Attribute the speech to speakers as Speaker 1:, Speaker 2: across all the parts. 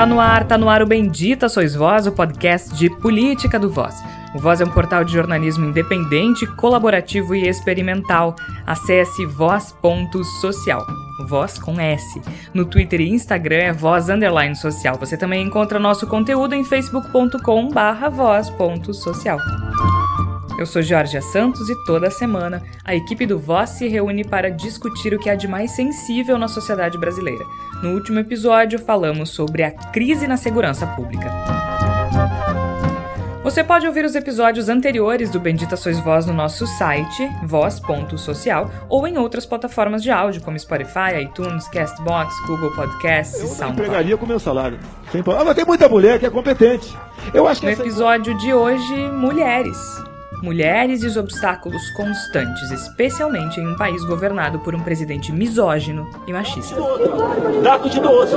Speaker 1: Tá no ar, tá no ar o Bendita Sois Voz, o podcast de política do Voz. O Voz é um portal de jornalismo independente, colaborativo e experimental. Acesse voz.social. Voz com S. No Twitter e Instagram é voz underline social. Você também encontra nosso conteúdo em facebook.com barra voz.social. Eu sou Jorge Santos e toda semana a equipe do Voz se reúne para discutir o que há de mais sensível na sociedade brasileira. No último episódio, falamos sobre a crise na segurança pública. Você pode ouvir os episódios anteriores do Bendita Sois Voz no nosso site, voz.social, ou em outras plataformas de áudio, como Spotify, iTunes, Castbox, Google Podcasts
Speaker 2: eu
Speaker 1: e SoundCloud.
Speaker 2: empregaria com meu salário. Sem. Ah, mas tem muita mulher que é competente. Eu acho que
Speaker 1: No
Speaker 2: essa-
Speaker 1: episódio de hoje, mulheres. Mulheres e os obstáculos constantes, especialmente em um país governado por um presidente misógino e machista.
Speaker 2: Daco de doce.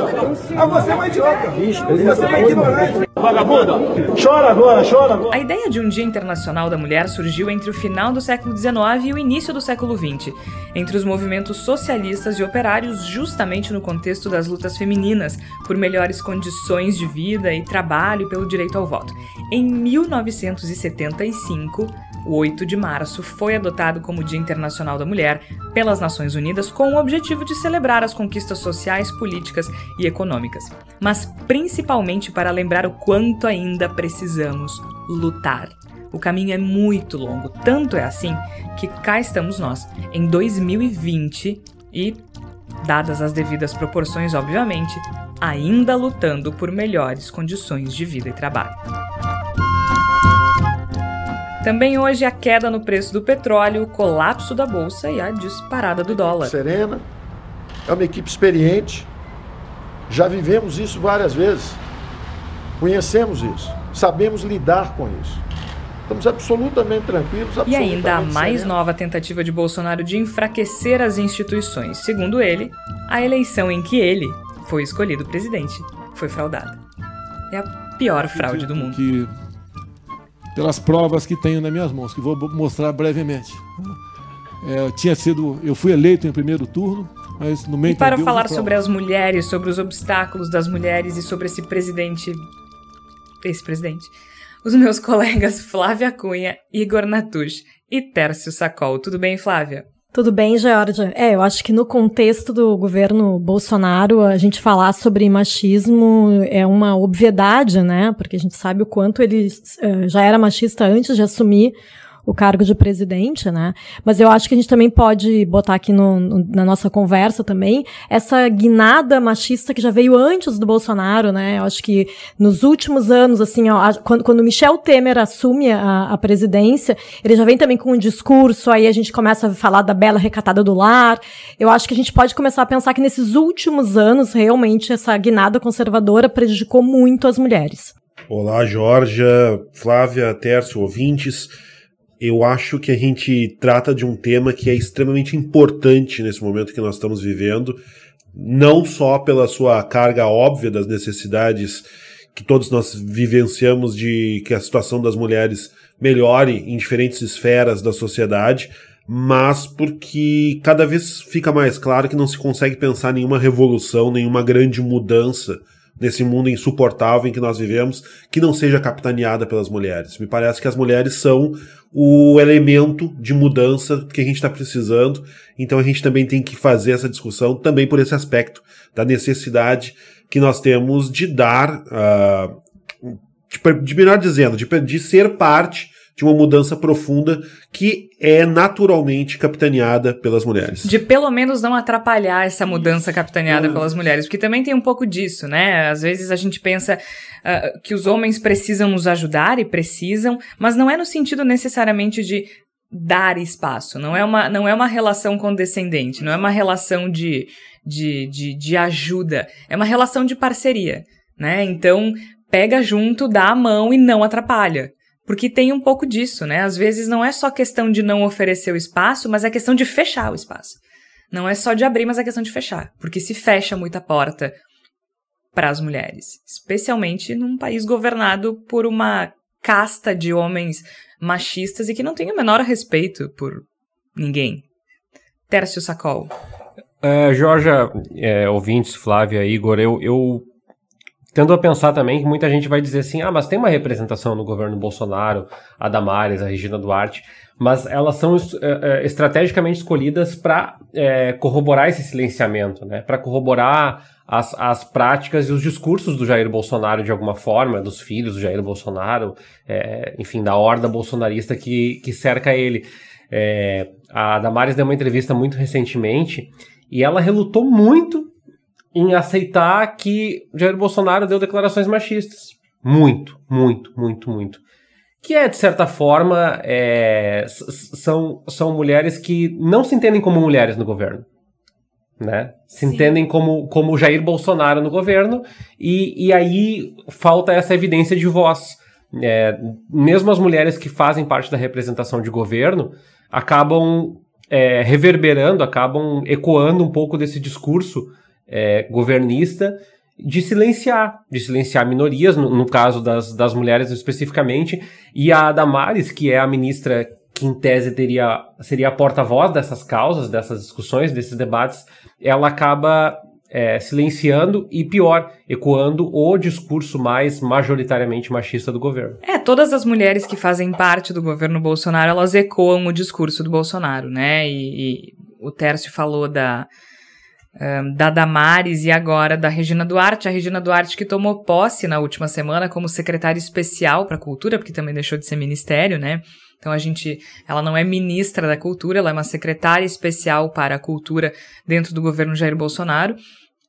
Speaker 2: Ah, você é uma idiota. Você é ignorante. Vagabunda. Chora agora, chora agora.
Speaker 1: A ideia de um Dia Internacional da Mulher surgiu entre o final do século XIX e o início do século XX, entre os movimentos socialistas e operários, justamente no contexto das lutas femininas por melhores condições de vida e trabalho e pelo direito ao voto. Em 1975, o 8 de março foi adotado como Dia Internacional da Mulher pelas Nações Unidas com o objetivo de celebrar as conquistas sociais, políticas e econômicas, mas principalmente para lembrar o quanto ainda precisamos lutar. O caminho é muito longo, tanto é assim que cá estamos nós, em 2020 e, dadas as devidas proporções, obviamente, ainda lutando por melhores condições de vida e trabalho. Também hoje a queda no preço do petróleo, o colapso da bolsa e a disparada do dólar.
Speaker 3: serena, é uma equipe experiente. Já vivemos isso várias vezes. Conhecemos isso. Sabemos lidar com isso. Estamos absolutamente tranquilos.
Speaker 1: E ainda a
Speaker 3: absolutamente
Speaker 1: mais nova tentativa de Bolsonaro de enfraquecer as instituições. Segundo ele, a eleição em que ele foi escolhido presidente foi fraudada. É a pior fraude do mundo.
Speaker 4: Que, pelas provas que tenho nas minhas mãos, que vou mostrar brevemente. É, tinha sido, eu fui eleito em primeiro turno, mas no meio
Speaker 1: E para falar sobre as mulheres, sobre os obstáculos das mulheres e sobre esse presidente. Esse presidente. Os meus colegas Flávia Cunha, Igor Natush e Tércio Sacol. Tudo bem, Flávia?
Speaker 5: Tudo bem, Georgia? É, eu acho que no contexto do governo Bolsonaro, a gente falar sobre machismo é uma obviedade, né? Porque a gente sabe o quanto ele eh, já era machista antes de assumir o cargo de presidente, né? Mas eu acho que a gente também pode botar aqui no, no- na nossa conversa também essa guinada machista que já veio antes do Bolsonaro, né? Eu acho que nos últimos anos, assim, ó, a- quando, quando Michel Temer assume a, a presidência, ele já vem também com um discurso, aí a gente começa a falar da bela recatada do lar. Eu acho que a gente pode começar a pensar que nesses últimos anos, realmente, essa guinada conservadora prejudicou muito as mulheres.
Speaker 6: Olá, Georgia, Flávia, Tércio, ouvintes. Eu acho que a gente trata de um tema que é extremamente importante nesse momento que nós estamos vivendo, não só pela sua carga óbvia das necessidades que todos nós vivenciamos de que a situação das mulheres melhore em diferentes esferas da sociedade, mas porque cada vez fica mais claro que não se consegue pensar nenhuma revolução, nenhuma grande mudança nesse mundo insuportável em que nós vivemos, que não seja capitaneada pelas mulheres. Me parece que as mulheres são o elemento de mudança que a gente está precisando, então a gente também tem que fazer essa discussão também por esse aspecto da necessidade que nós temos de dar, ah, de, de melhor dizendo, de, de ser parte de uma mudança profunda que é naturalmente capitaneada pelas mulheres.
Speaker 1: De pelo menos não atrapalhar essa mudança capitaneada pelas mulheres, porque também tem um pouco disso, né? Às vezes a gente pensa ah, que os homens precisam nos ajudar e precisam, mas não é no sentido necessariamente de dar espaço, não é uma, não é uma relação condescendente, não é uma relação de, de, de, de ajuda, é uma relação de parceria, né? Então, pega junto, dá a mão e não atrapalha. Porque tem um pouco disso, né? Às vezes não é só questão de não oferecer o espaço, mas é questão de fechar o espaço. Não é só de abrir, mas é questão de fechar. Porque se fecha muita porta para as mulheres, especialmente num país governado por uma casta de homens machistas e que não tem o menor respeito por ninguém. Tércio Sacol.
Speaker 7: É, Jorge, é, ouvintes, Flávia, Igor, eu, eu Tendo a pensar também que muita gente vai dizer assim: ah, mas tem uma representação no governo Bolsonaro, a Damares, a Regina Duarte, mas elas são é, estrategicamente escolhidas para é, corroborar esse silenciamento, né? para corroborar as, as práticas e os discursos do Jair Bolsonaro de alguma forma, dos filhos do Jair Bolsonaro, enfim, da horda bolsonarista que, que cerca ele. A Damares deu uma entrevista muito recentemente e ela relutou muito em aceitar que Jair Bolsonaro deu declarações machistas. Muito, muito, muito, muito. Que é, de certa forma, é, são, são mulheres que não se entendem como mulheres no governo. Né? Se Sim. entendem como, como Jair Bolsonaro no governo, e, e aí falta essa evidência de voz. É, mesmo as mulheres que fazem parte da representação de governo acabam é, reverberando, acabam ecoando um pouco desse discurso é, governista de silenciar, de silenciar minorias, no, no caso das, das mulheres especificamente, e a Damares, que é a ministra que em tese teria, seria a porta-voz dessas causas, dessas discussões, desses debates, ela acaba é, silenciando e, pior, ecoando o discurso mais majoritariamente machista do governo.
Speaker 1: É, todas as mulheres que fazem parte do governo Bolsonaro, elas ecoam o discurso do Bolsonaro, né? E, e o Tércio falou da um, da Damares e agora da Regina Duarte. A Regina Duarte que tomou posse na última semana como secretária especial para a cultura, porque também deixou de ser ministério, né? Então a gente, ela não é ministra da cultura, ela é uma secretária especial para a cultura dentro do governo Jair Bolsonaro.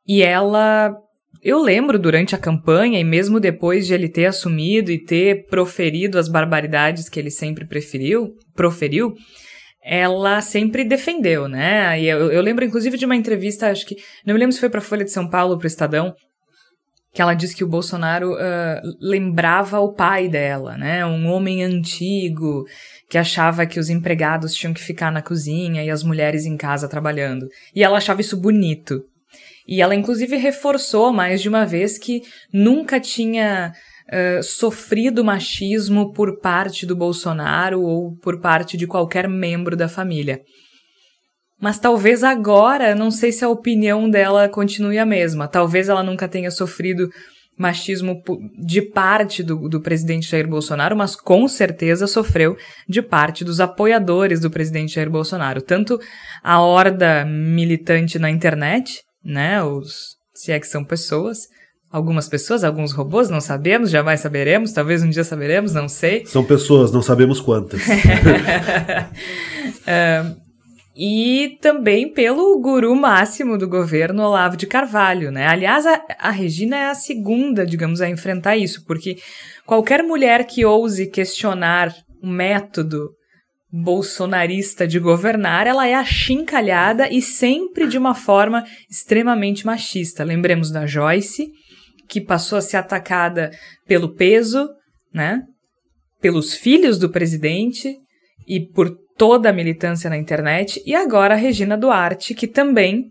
Speaker 1: E ela eu lembro durante a campanha e mesmo depois de ele ter assumido e ter proferido as barbaridades que ele sempre preferiu, proferiu, ela sempre defendeu, né? E eu, eu, lembro, inclusive, de uma entrevista, acho que. Não me lembro se foi para a Folha de São Paulo para o Estadão, que ela disse que o Bolsonaro uh, lembrava o pai dela, né? Um homem antigo que achava que os empregados tinham que ficar na cozinha e as mulheres em casa trabalhando. E ela achava isso bonito. E ela, inclusive, reforçou mais de uma vez que nunca tinha uh, sofrido machismo por parte do Bolsonaro ou por parte de qualquer membro da família. Mas talvez agora, não sei se a opinião dela continue a mesma. Talvez ela nunca tenha sofrido machismo de parte do, do presidente Jair Bolsonaro, mas com certeza sofreu de parte dos apoiadores do presidente Jair Bolsonaro. Tanto a horda militante na internet, né, os, se é que são pessoas, algumas pessoas, alguns robôs, não sabemos, jamais saberemos, talvez um dia saberemos, não sei.
Speaker 6: São pessoas, não sabemos quantas.
Speaker 1: uh, e também pelo guru máximo do governo, Olavo de Carvalho, né? Aliás, a, a Regina é a segunda, digamos, a enfrentar isso, porque qualquer mulher que ouse questionar o método bolsonarista de governar, ela é achincalhada e sempre de uma forma extremamente machista. Lembremos da Joyce, que passou a ser atacada pelo peso, né? Pelos filhos do presidente e por toda a militância na internet, e agora a Regina Duarte, que também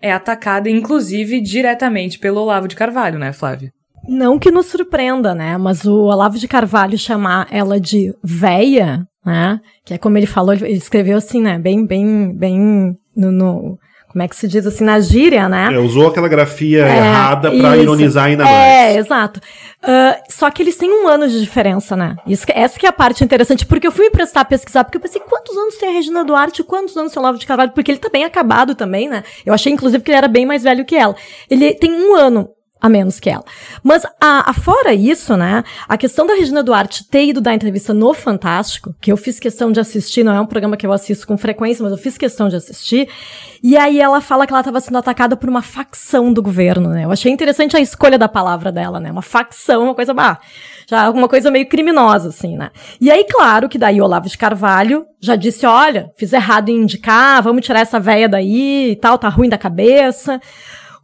Speaker 1: é atacada, inclusive, diretamente pelo Olavo de Carvalho, né, Flávia?
Speaker 5: Não que nos surpreenda, né? Mas o Olavo de Carvalho chamar ela de véia, né? Que é como ele falou, ele escreveu assim, né? Bem, bem, bem no, no como é que se diz assim, na gíria, né?
Speaker 6: É, usou aquela grafia é, errada para ironizar ainda mais.
Speaker 5: É, exato. Uh, só que eles têm um ano de diferença, né? Isso, essa que é a parte interessante, porque eu fui me prestar a pesquisar, porque eu pensei, quantos anos tem a Regina Duarte, quantos anos tem o Olavo de Carvalho? Porque ele tá bem acabado também, né? Eu achei, inclusive, que ele era bem mais velho que ela. Ele tem um ano a menos que ela. Mas, a, a, fora isso, né, a questão da Regina Duarte ter ido dar entrevista no Fantástico, que eu fiz questão de assistir, não é um programa que eu assisto com frequência, mas eu fiz questão de assistir, e aí ela fala que ela estava sendo atacada por uma facção do governo, né, eu achei interessante a escolha da palavra dela, né, uma facção, uma coisa, bah, já uma coisa meio criminosa, assim, né. E aí, claro, que daí Olavo de Carvalho já disse, olha, fiz errado em indicar, vamos tirar essa véia daí e tal, tá ruim da cabeça,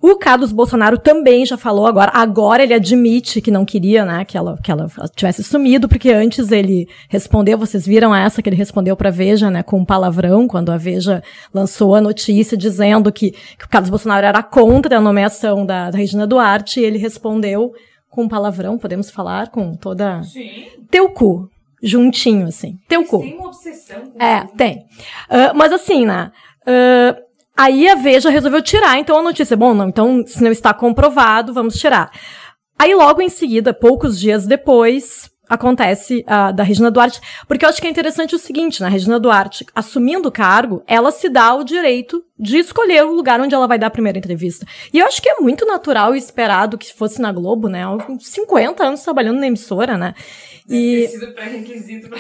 Speaker 5: o Carlos Bolsonaro também já falou agora, agora ele admite que não queria, né, que ela, que ela tivesse sumido, porque antes ele respondeu, vocês viram essa que ele respondeu para Veja, né, com um palavrão, quando a Veja lançou a notícia dizendo que, que o Carlos Bolsonaro era contra a nomeação da, da Regina Duarte, e ele respondeu com um palavrão, podemos falar, com toda... Sim. Teu cu, juntinho, assim. Teu
Speaker 1: mas
Speaker 5: cu.
Speaker 1: Tem uma obsessão com
Speaker 5: É, tem. Uh, mas assim, né, uh, Aí a Veja resolveu tirar, então, a notícia. Bom, não, então, se não está comprovado, vamos tirar. Aí logo em seguida, poucos dias depois, acontece a da Regina Duarte, porque eu acho que é interessante o seguinte, na né? Regina Duarte, assumindo o cargo, ela se dá o direito de escolher o lugar onde ela vai dar a primeira entrevista. E eu acho que é muito natural e esperado que fosse na Globo, né? 50 anos trabalhando na emissora, né?
Speaker 1: E pré-requisito para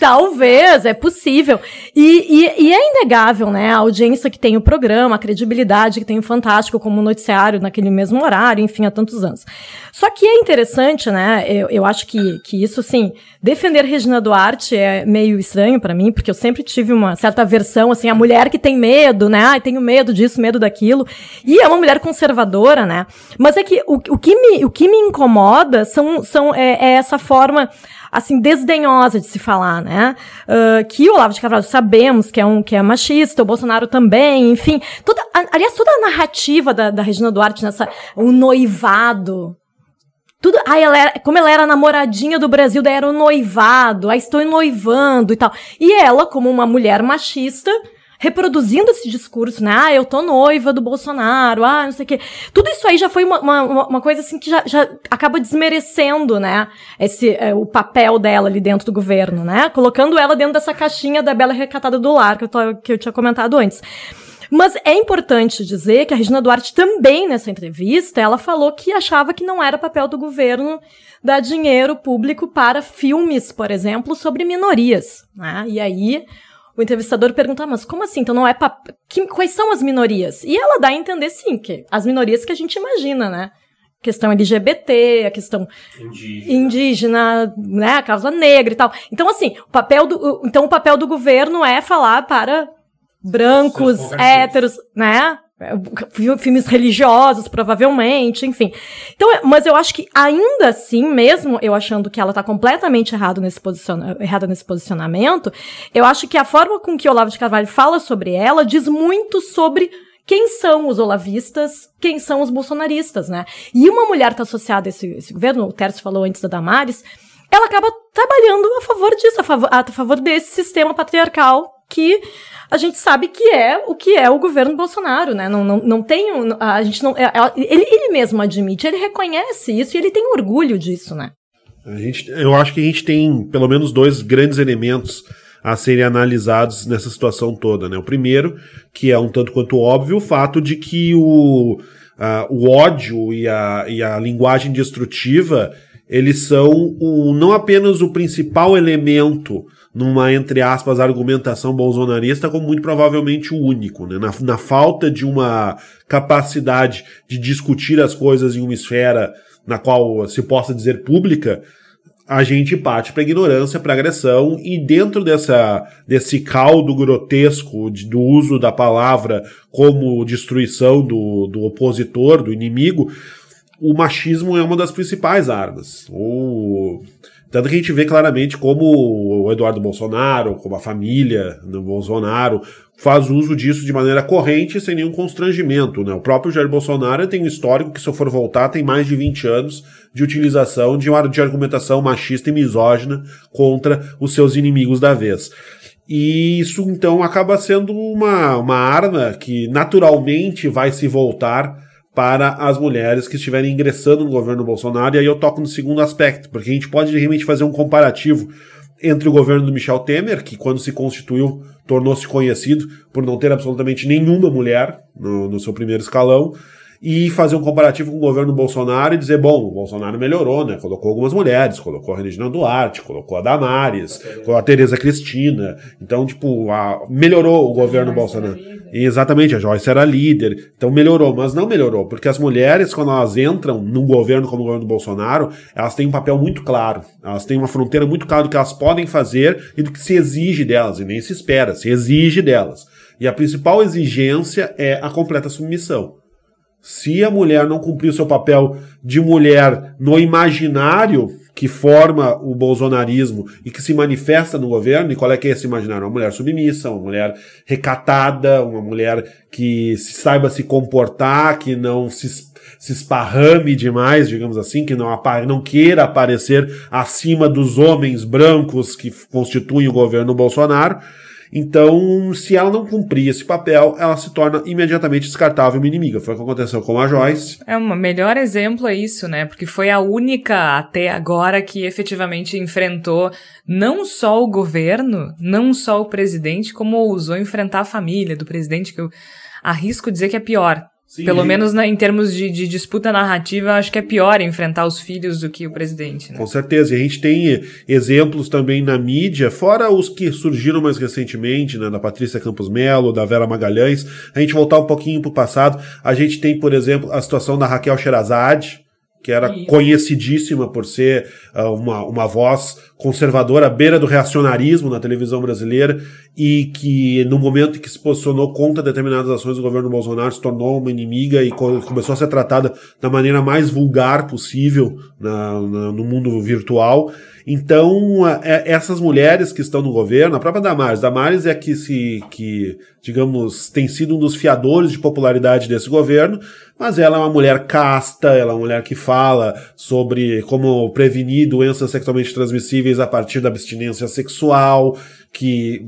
Speaker 5: Talvez, é possível. E, e, e, é inegável, né? A audiência que tem o programa, a credibilidade que tem o Fantástico como noticiário naquele mesmo horário, enfim, há tantos anos. Só que é interessante, né? Eu, eu acho que, que isso, assim, defender Regina Duarte é meio estranho para mim, porque eu sempre tive uma certa versão, assim, a mulher que tem medo, né? Ai, tenho medo disso, medo daquilo. E é uma mulher conservadora, né? Mas é que o, o, que, me, o que me incomoda são, são, é, é essa forma assim desdenhosa de se falar, né? Uh, que o Olavo de Carvalho sabemos que é um que é machista, o Bolsonaro também, enfim, toda, aliás toda a narrativa da, da Regina Duarte nessa o noivado, tudo, ai, ela era, como ela era namoradinha do Brasil, daí era o noivado, aí estou noivando e tal. E ela, como uma mulher machista, reproduzindo esse discurso, né? Ah, eu tô noiva do Bolsonaro, ah, não sei o quê. Tudo isso aí já foi uma, uma, uma coisa assim que já, já acaba desmerecendo, né? Esse, é, o papel dela ali dentro do governo, né? Colocando ela dentro dessa caixinha da Bela Recatada do Lar, que eu, tô, que eu tinha comentado antes. Mas é importante dizer que a Regina Duarte também, nessa entrevista, ela falou que achava que não era papel do governo dar dinheiro público para filmes, por exemplo, sobre minorias. Né? E aí o entrevistador pergunta, ah, mas como assim? Então não é que, quais são as minorias? E ela dá a entender sim, que as minorias que a gente imagina, né? A questão LGBT, a questão indígena. indígena, né, a causa negra e tal. Então assim, o papel do então o papel do governo é falar para brancos, héteros, né? filmes religiosos, provavelmente, enfim. Então, é, mas eu acho que ainda assim, mesmo eu achando que ela tá completamente errado nesse errada nesse posicionamento, eu acho que a forma com que Olavo de Carvalho fala sobre ela diz muito sobre quem são os olavistas, quem são os bolsonaristas, né? E uma mulher tá associada a esse, esse governo, o Tércio falou antes da Damares, ela acaba trabalhando a favor disso, a favor, a favor desse sistema patriarcal que a gente sabe que é o que é o governo Bolsonaro, né? Não, não, não tem. A gente não. É, ele, ele mesmo admite, ele reconhece isso e ele tem orgulho disso, né?
Speaker 6: A gente, eu acho que a gente tem pelo menos dois grandes elementos a serem analisados nessa situação toda, né? O primeiro, que é um tanto quanto óbvio, o fato de que o, a, o ódio e a, e a linguagem destrutiva eles são o, não apenas o principal elemento numa, entre aspas, argumentação bolsonarista, como muito provavelmente o único, né? na, na falta de uma capacidade de discutir as coisas em uma esfera na qual se possa dizer pública, a gente parte para ignorância, para agressão, e dentro dessa, desse caldo grotesco de, do uso da palavra como destruição do, do opositor, do inimigo, o machismo é uma das principais armas. O, tanto que a gente vê claramente como o Eduardo Bolsonaro, como a família do Bolsonaro, faz uso disso de maneira corrente sem nenhum constrangimento. Né? O próprio Jair Bolsonaro tem um histórico que, se eu for voltar, tem mais de 20 anos de utilização de, de argumentação machista e misógina contra os seus inimigos da vez. E isso, então, acaba sendo uma, uma arma que naturalmente vai se voltar para as mulheres que estiverem ingressando no governo Bolsonaro. E aí eu toco no segundo aspecto, porque a gente pode realmente fazer um comparativo entre o governo do Michel Temer, que quando se constituiu tornou-se conhecido por não ter absolutamente nenhuma mulher no, no seu primeiro escalão, e fazer um comparativo com o governo Bolsonaro e dizer, bom, o Bolsonaro melhorou, né? Colocou algumas mulheres, colocou a Regina Duarte, colocou a Damares, colocou a Tereza Cristina. Então, tipo, a, melhorou o governo Bolsonaro. Exatamente, a Joyce era líder. Então melhorou, mas não melhorou, porque as mulheres, quando elas entram num governo como o governo do Bolsonaro, elas têm um papel muito claro. Elas têm uma fronteira muito clara do que elas podem fazer e do que se exige delas, e nem se espera, se exige delas. E a principal exigência é a completa submissão. Se a mulher não cumprir o seu papel de mulher no imaginário que forma o bolsonarismo e que se manifesta no governo, e qual é que é esse imaginário? Uma mulher submissa, uma mulher recatada, uma mulher que saiba se comportar, que não se, se esparrame demais, digamos assim, que não, não queira aparecer acima dos homens brancos que constituem o governo Bolsonaro. Então, se ela não cumprir esse papel, ela se torna imediatamente descartável uma inimiga. Foi o que aconteceu com a Joyce.
Speaker 1: É um melhor exemplo é isso, né? Porque foi a única até agora que efetivamente enfrentou não só o governo, não só o presidente, como ousou enfrentar a família do presidente, que eu arrisco dizer que é pior. Sim, Pelo menos na, em termos de, de, disputa narrativa, acho que é pior enfrentar os filhos do que o presidente. Né?
Speaker 6: Com certeza. E a gente tem exemplos também na mídia, fora os que surgiram mais recentemente, né, da Patrícia Campos Melo, da Vera Magalhães. A gente voltar um pouquinho para o passado, a gente tem, por exemplo, a situação da Raquel Sherazade, que era Isso. conhecidíssima por ser uh, uma, uma voz conservadora à beira do reacionarismo na televisão brasileira e que no momento em que se posicionou contra determinadas ações do governo Bolsonaro se tornou uma inimiga e começou a ser tratada da maneira mais vulgar possível na, na, no mundo virtual. Então, é, essas mulheres que estão no governo, a própria Damares, Damares é que se, que, digamos, tem sido um dos fiadores de popularidade desse governo, mas ela é uma mulher casta, ela é uma mulher que fala sobre como prevenir doenças sexualmente transmissíveis a partir da abstinência sexual, que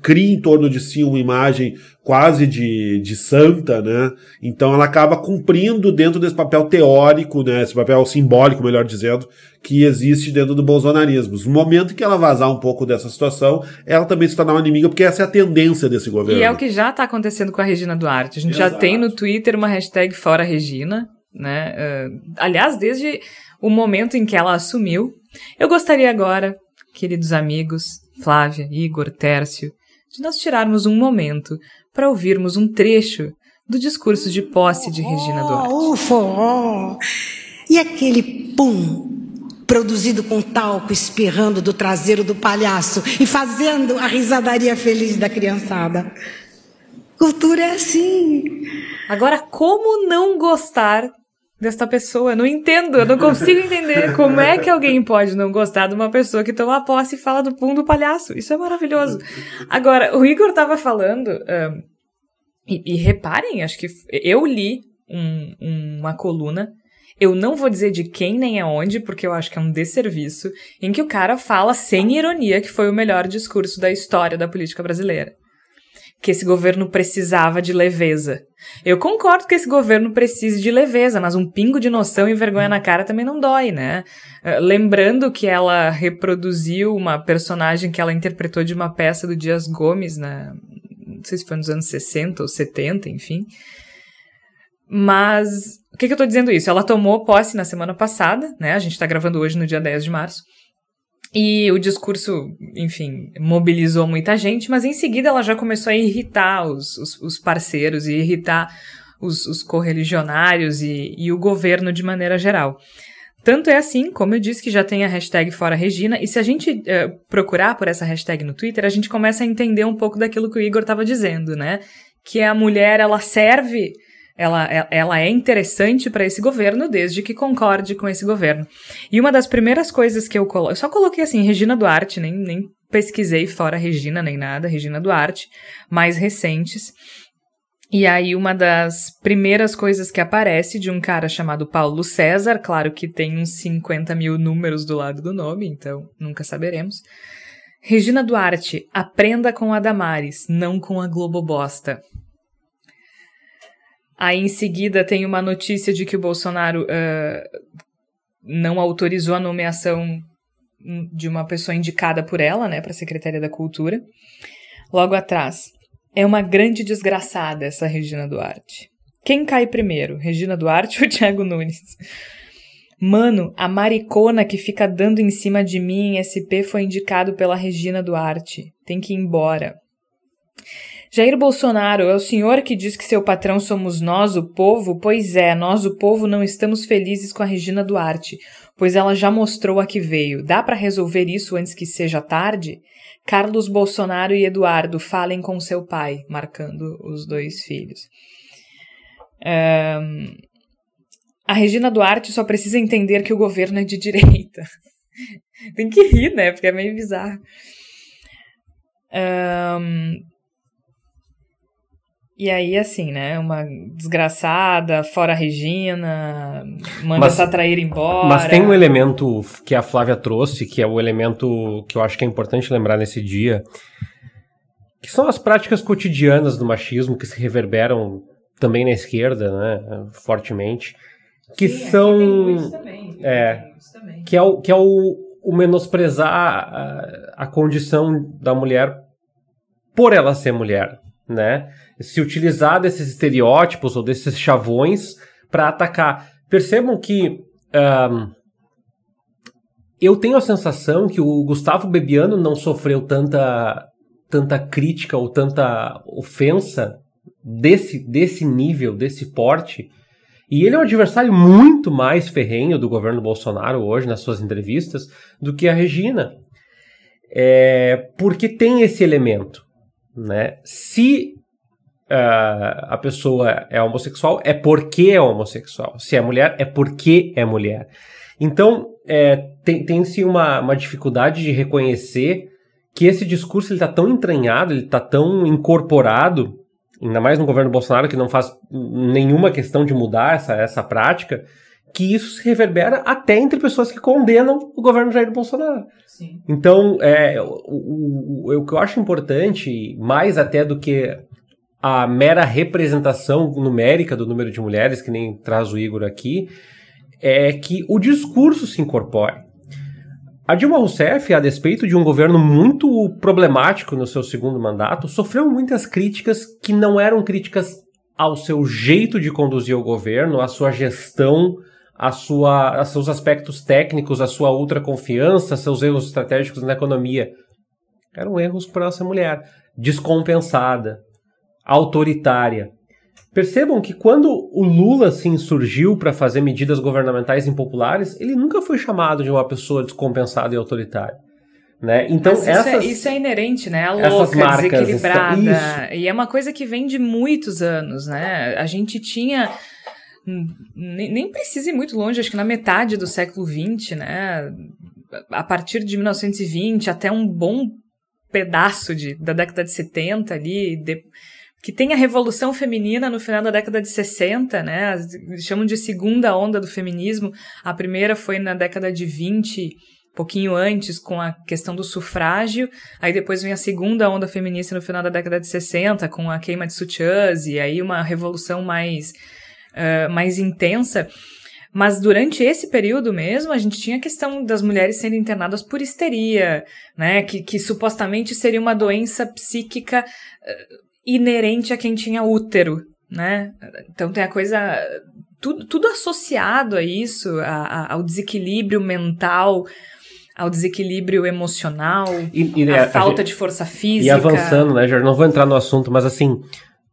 Speaker 6: cria em torno de si uma imagem quase de, de santa, né? Então ela acaba cumprindo dentro desse papel teórico, né? Esse papel simbólico, melhor dizendo, que existe dentro do bolsonarismo. No momento que ela vazar um pouco dessa situação, ela também se tornar uma inimiga, porque essa é a tendência desse governo.
Speaker 1: E é o que já está acontecendo com a Regina Duarte. A gente Exato. já tem no Twitter uma hashtag Fora Regina, né? Uh, aliás, desde o momento em que ela assumiu. Eu gostaria agora, queridos amigos, Flávia, Igor, Tércio, de nós tirarmos um momento para ouvirmos um trecho do discurso de posse de Regina Duarte.
Speaker 8: O forró! E aquele pum produzido com talco espirrando do traseiro do palhaço e fazendo a risadaria feliz da criançada. Cultura é assim.
Speaker 1: Agora, como não gostar desta pessoa? Eu não entendo, eu não consigo entender como é que alguém pode não gostar de uma pessoa que toma posse e fala do pum do palhaço. Isso é maravilhoso. Agora, o Igor estava falando, um, e, e, reparem, acho que eu li um, uma coluna eu não vou dizer de quem nem aonde, porque eu acho que é um desserviço, em que o cara fala sem ironia que foi o melhor discurso da história da política brasileira. Que esse governo precisava de leveza. Eu concordo que esse governo precise de leveza, mas um pingo de noção e vergonha na cara também não dói, né? Uh, lembrando que ela reproduziu uma personagem que ela interpretou de uma peça do Dias Gomes, na, não sei se foi nos anos 60 ou 70, enfim. Mas o que, que eu tô dizendo isso? Ela tomou posse na semana passada, né? A gente tá gravando hoje no dia 10 de março. E o discurso, enfim, mobilizou muita gente, mas em seguida ela já começou a irritar os, os, os parceiros e irritar os, os correligionários e, e o governo de maneira geral. Tanto é assim, como eu disse, que já tem a hashtag Fora Regina, e se a gente uh, procurar por essa hashtag no Twitter, a gente começa a entender um pouco daquilo que o Igor estava dizendo, né? Que a mulher, ela serve ela, é, ela é interessante para esse governo desde que concorde com esse governo. E uma das primeiras coisas que eu coloquei, eu só coloquei assim, Regina Duarte, nem, nem pesquisei fora Regina nem nada, Regina Duarte, mais recentes. E aí, uma das primeiras coisas que aparece de um cara chamado Paulo César, claro que tem uns 50 mil números do lado do nome, então nunca saberemos. Regina Duarte, aprenda com a Damares, não com a Globo Bosta. Aí em seguida tem uma notícia de que o Bolsonaro uh, não autorizou a nomeação de uma pessoa indicada por ela, né, para a Secretaria da Cultura. Logo atrás, é uma grande desgraçada essa Regina Duarte. Quem cai primeiro, Regina Duarte ou Thiago Nunes? Mano, a maricona que fica dando em cima de mim em SP foi indicado pela Regina Duarte. Tem que ir embora. Jair Bolsonaro, é o senhor que diz que seu patrão somos nós, o povo? Pois é, nós, o povo, não estamos felizes com a Regina Duarte, pois ela já mostrou a que veio. Dá para resolver isso antes que seja tarde? Carlos Bolsonaro e Eduardo falem com seu pai, marcando os dois filhos. Um, a Regina Duarte só precisa entender que o governo é de direita. Tem que rir, né? Porque é meio bizarro. Um, e aí, assim, né? Uma desgraçada, fora a Regina, manda mas, essa trair embora.
Speaker 7: Mas tem um elemento que a Flávia trouxe, que é o elemento que eu acho que é importante lembrar nesse dia, que são as práticas cotidianas do machismo que se reverberam também na esquerda, né, fortemente, que Sim, são também, é, que é o que é o, o menosprezar a, a condição da mulher por ela ser mulher, né? Se utilizar desses estereótipos ou desses chavões para atacar. Percebam que um, eu tenho a sensação que o Gustavo Bebiano não sofreu tanta tanta crítica ou tanta ofensa desse, desse nível, desse porte. E ele é um adversário muito mais ferrenho do governo Bolsonaro hoje, nas suas entrevistas, do que a Regina. É, porque tem esse elemento. Né? Se uh, a pessoa é homossexual, é porque é homossexual. Se é mulher, é porque é mulher. Então, é, tem-se tem uma, uma dificuldade de reconhecer que esse discurso está tão entranhado, ele está tão incorporado, ainda mais no governo Bolsonaro, que não faz nenhuma questão de mudar essa, essa prática, que isso se reverbera até entre pessoas que condenam o governo Jair Bolsonaro. Sim. Então, é, o, o, o, o que eu acho importante, mais até do que a mera representação numérica do número de mulheres, que nem traz o Igor aqui, é que o discurso se incorpore. A Dilma Rousseff, a despeito de um governo muito problemático no seu segundo mandato, sofreu muitas críticas que não eram críticas ao seu jeito de conduzir o governo, à sua gestão, a sua, a seus aspectos técnicos, a sua ultra confiança, seus erros estratégicos na economia. Eram erros por essa mulher, descompensada, autoritária. Percebam que quando o Lula se insurgiu para fazer medidas governamentais impopulares, ele nunca foi chamado de uma pessoa descompensada e autoritária. Né? Então,
Speaker 1: isso,
Speaker 7: essas,
Speaker 1: é, isso é inerente, né? A louca, marcas, desequilibrada. E é uma coisa que vem de muitos anos, né? A gente tinha. Nem precisa ir muito longe, acho que na metade do século XX, né? A partir de 1920 até um bom pedaço de, da década de 70 ali, de, que tem a revolução feminina no final da década de 60, né? Chamam de segunda onda do feminismo. A primeira foi na década de 20, pouquinho antes, com a questão do sufrágio. Aí depois vem a segunda onda feminista no final da década de 60, com a queima de sutiãs, e aí uma revolução mais, uh, mais intensa. Mas durante esse período mesmo, a gente tinha a questão das mulheres sendo internadas por histeria, né? Que, que supostamente seria uma doença psíquica uh, inerente a quem tinha útero, né? Então tem a coisa. Tudo, tudo associado a isso, a, a, ao desequilíbrio mental, ao desequilíbrio emocional, e, e a, falta de força física.
Speaker 7: E avançando, né, Jorge? Não vou entrar no assunto, mas assim,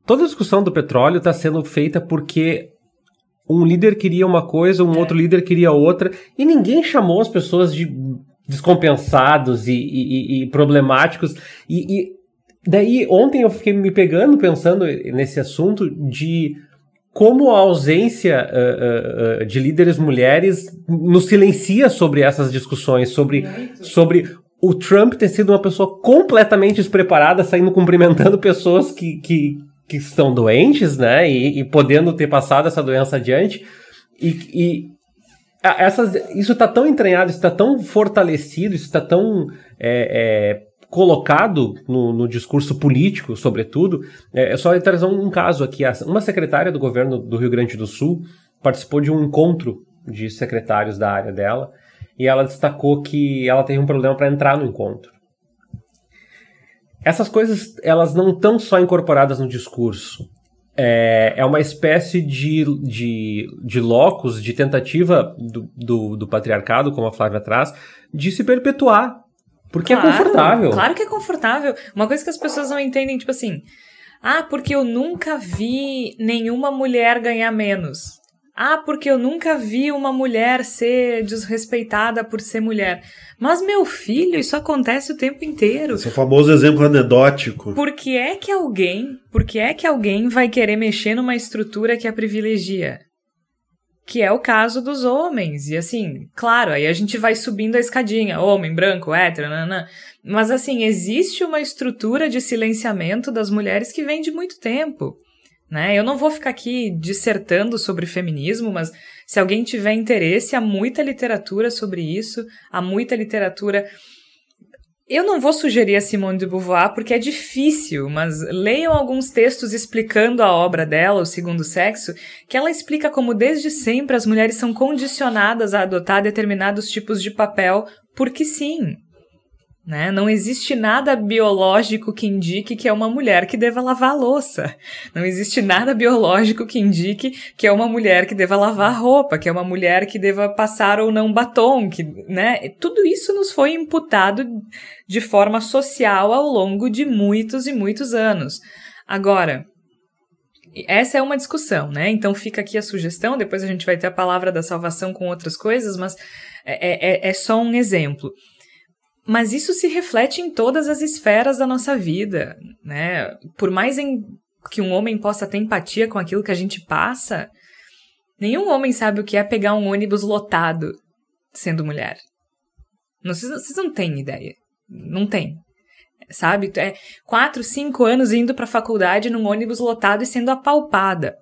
Speaker 7: toda a discussão do petróleo está sendo feita porque um líder queria uma coisa, um é. outro líder queria outra, e ninguém chamou as pessoas de descompensados e, e, e problemáticos. E, Daí, ontem eu fiquei me pegando pensando nesse assunto de como a ausência uh, uh, de líderes mulheres nos silencia sobre essas discussões, sobre, sobre o Trump ter sido uma pessoa completamente despreparada, saindo cumprimentando pessoas que, que, que estão doentes, né, e, e podendo ter passado essa doença adiante. E, e essas, isso está tão entranhado, isso está tão fortalecido, isso está tão é, é, colocado no, no, discurso político, sobretudo, é, é só trazer um caso aqui. Uma secretária do governo do Rio Grande do Sul participou de um encontro de secretários da área dela e ela destacou que ela teve um problema para entrar no encontro. Essas coisas, elas não estão só incorporadas no discurso. É, é uma espécie de, de, de locus, de tentativa do, do, do patriarcado, como a Flávia traz, de se perpetuar porque é claro, é confortável.
Speaker 1: Claro que é confortável. Uma coisa que as pessoas não entendem, tipo assim. Ah, porque eu nunca vi nenhuma mulher ganhar menos. Ah, porque eu nunca vi uma mulher ser desrespeitada por ser mulher. Mas, meu filho, isso acontece o tempo inteiro.
Speaker 6: Esse é o famoso exemplo anedótico.
Speaker 1: Por que é que alguém, por que é que alguém vai querer mexer numa estrutura que a privilegia? Que é o caso dos homens. E assim, claro, aí a gente vai subindo a escadinha, homem, branco, hétero, nanã. Mas assim, existe uma estrutura de silenciamento das mulheres que vem de muito tempo. Né? Eu não vou ficar aqui dissertando sobre feminismo, mas se alguém tiver interesse, há muita literatura sobre isso, há muita literatura Eu não vou sugerir a Simone de Beauvoir porque é difícil, mas leiam alguns textos explicando a obra dela, O Segundo Sexo, que ela explica como desde sempre as mulheres são condicionadas a adotar determinados tipos de papel porque sim. Né? Não existe nada biológico que indique que é uma mulher que deva lavar a louça. Não existe nada biológico que indique que é uma mulher que deva lavar a roupa, que é uma mulher que deva passar ou não batom, que, né? Tudo isso nos foi imputado de forma social ao longo de muitos e muitos anos. Agora, essa é uma discussão, né? Então fica aqui a sugestão, depois a gente vai ter a palavra da salvação com outras coisas, mas é, é, é só um exemplo. Mas isso se reflete em todas as esferas da nossa vida, né? Por mais que um homem possa ter empatia com aquilo que a gente passa, nenhum homem sabe o que é pegar um ônibus lotado sendo mulher. Não, vocês, vocês não têm ideia. Não tem. Sabe? É quatro, cinco anos indo pra faculdade num ônibus lotado e sendo apalpada.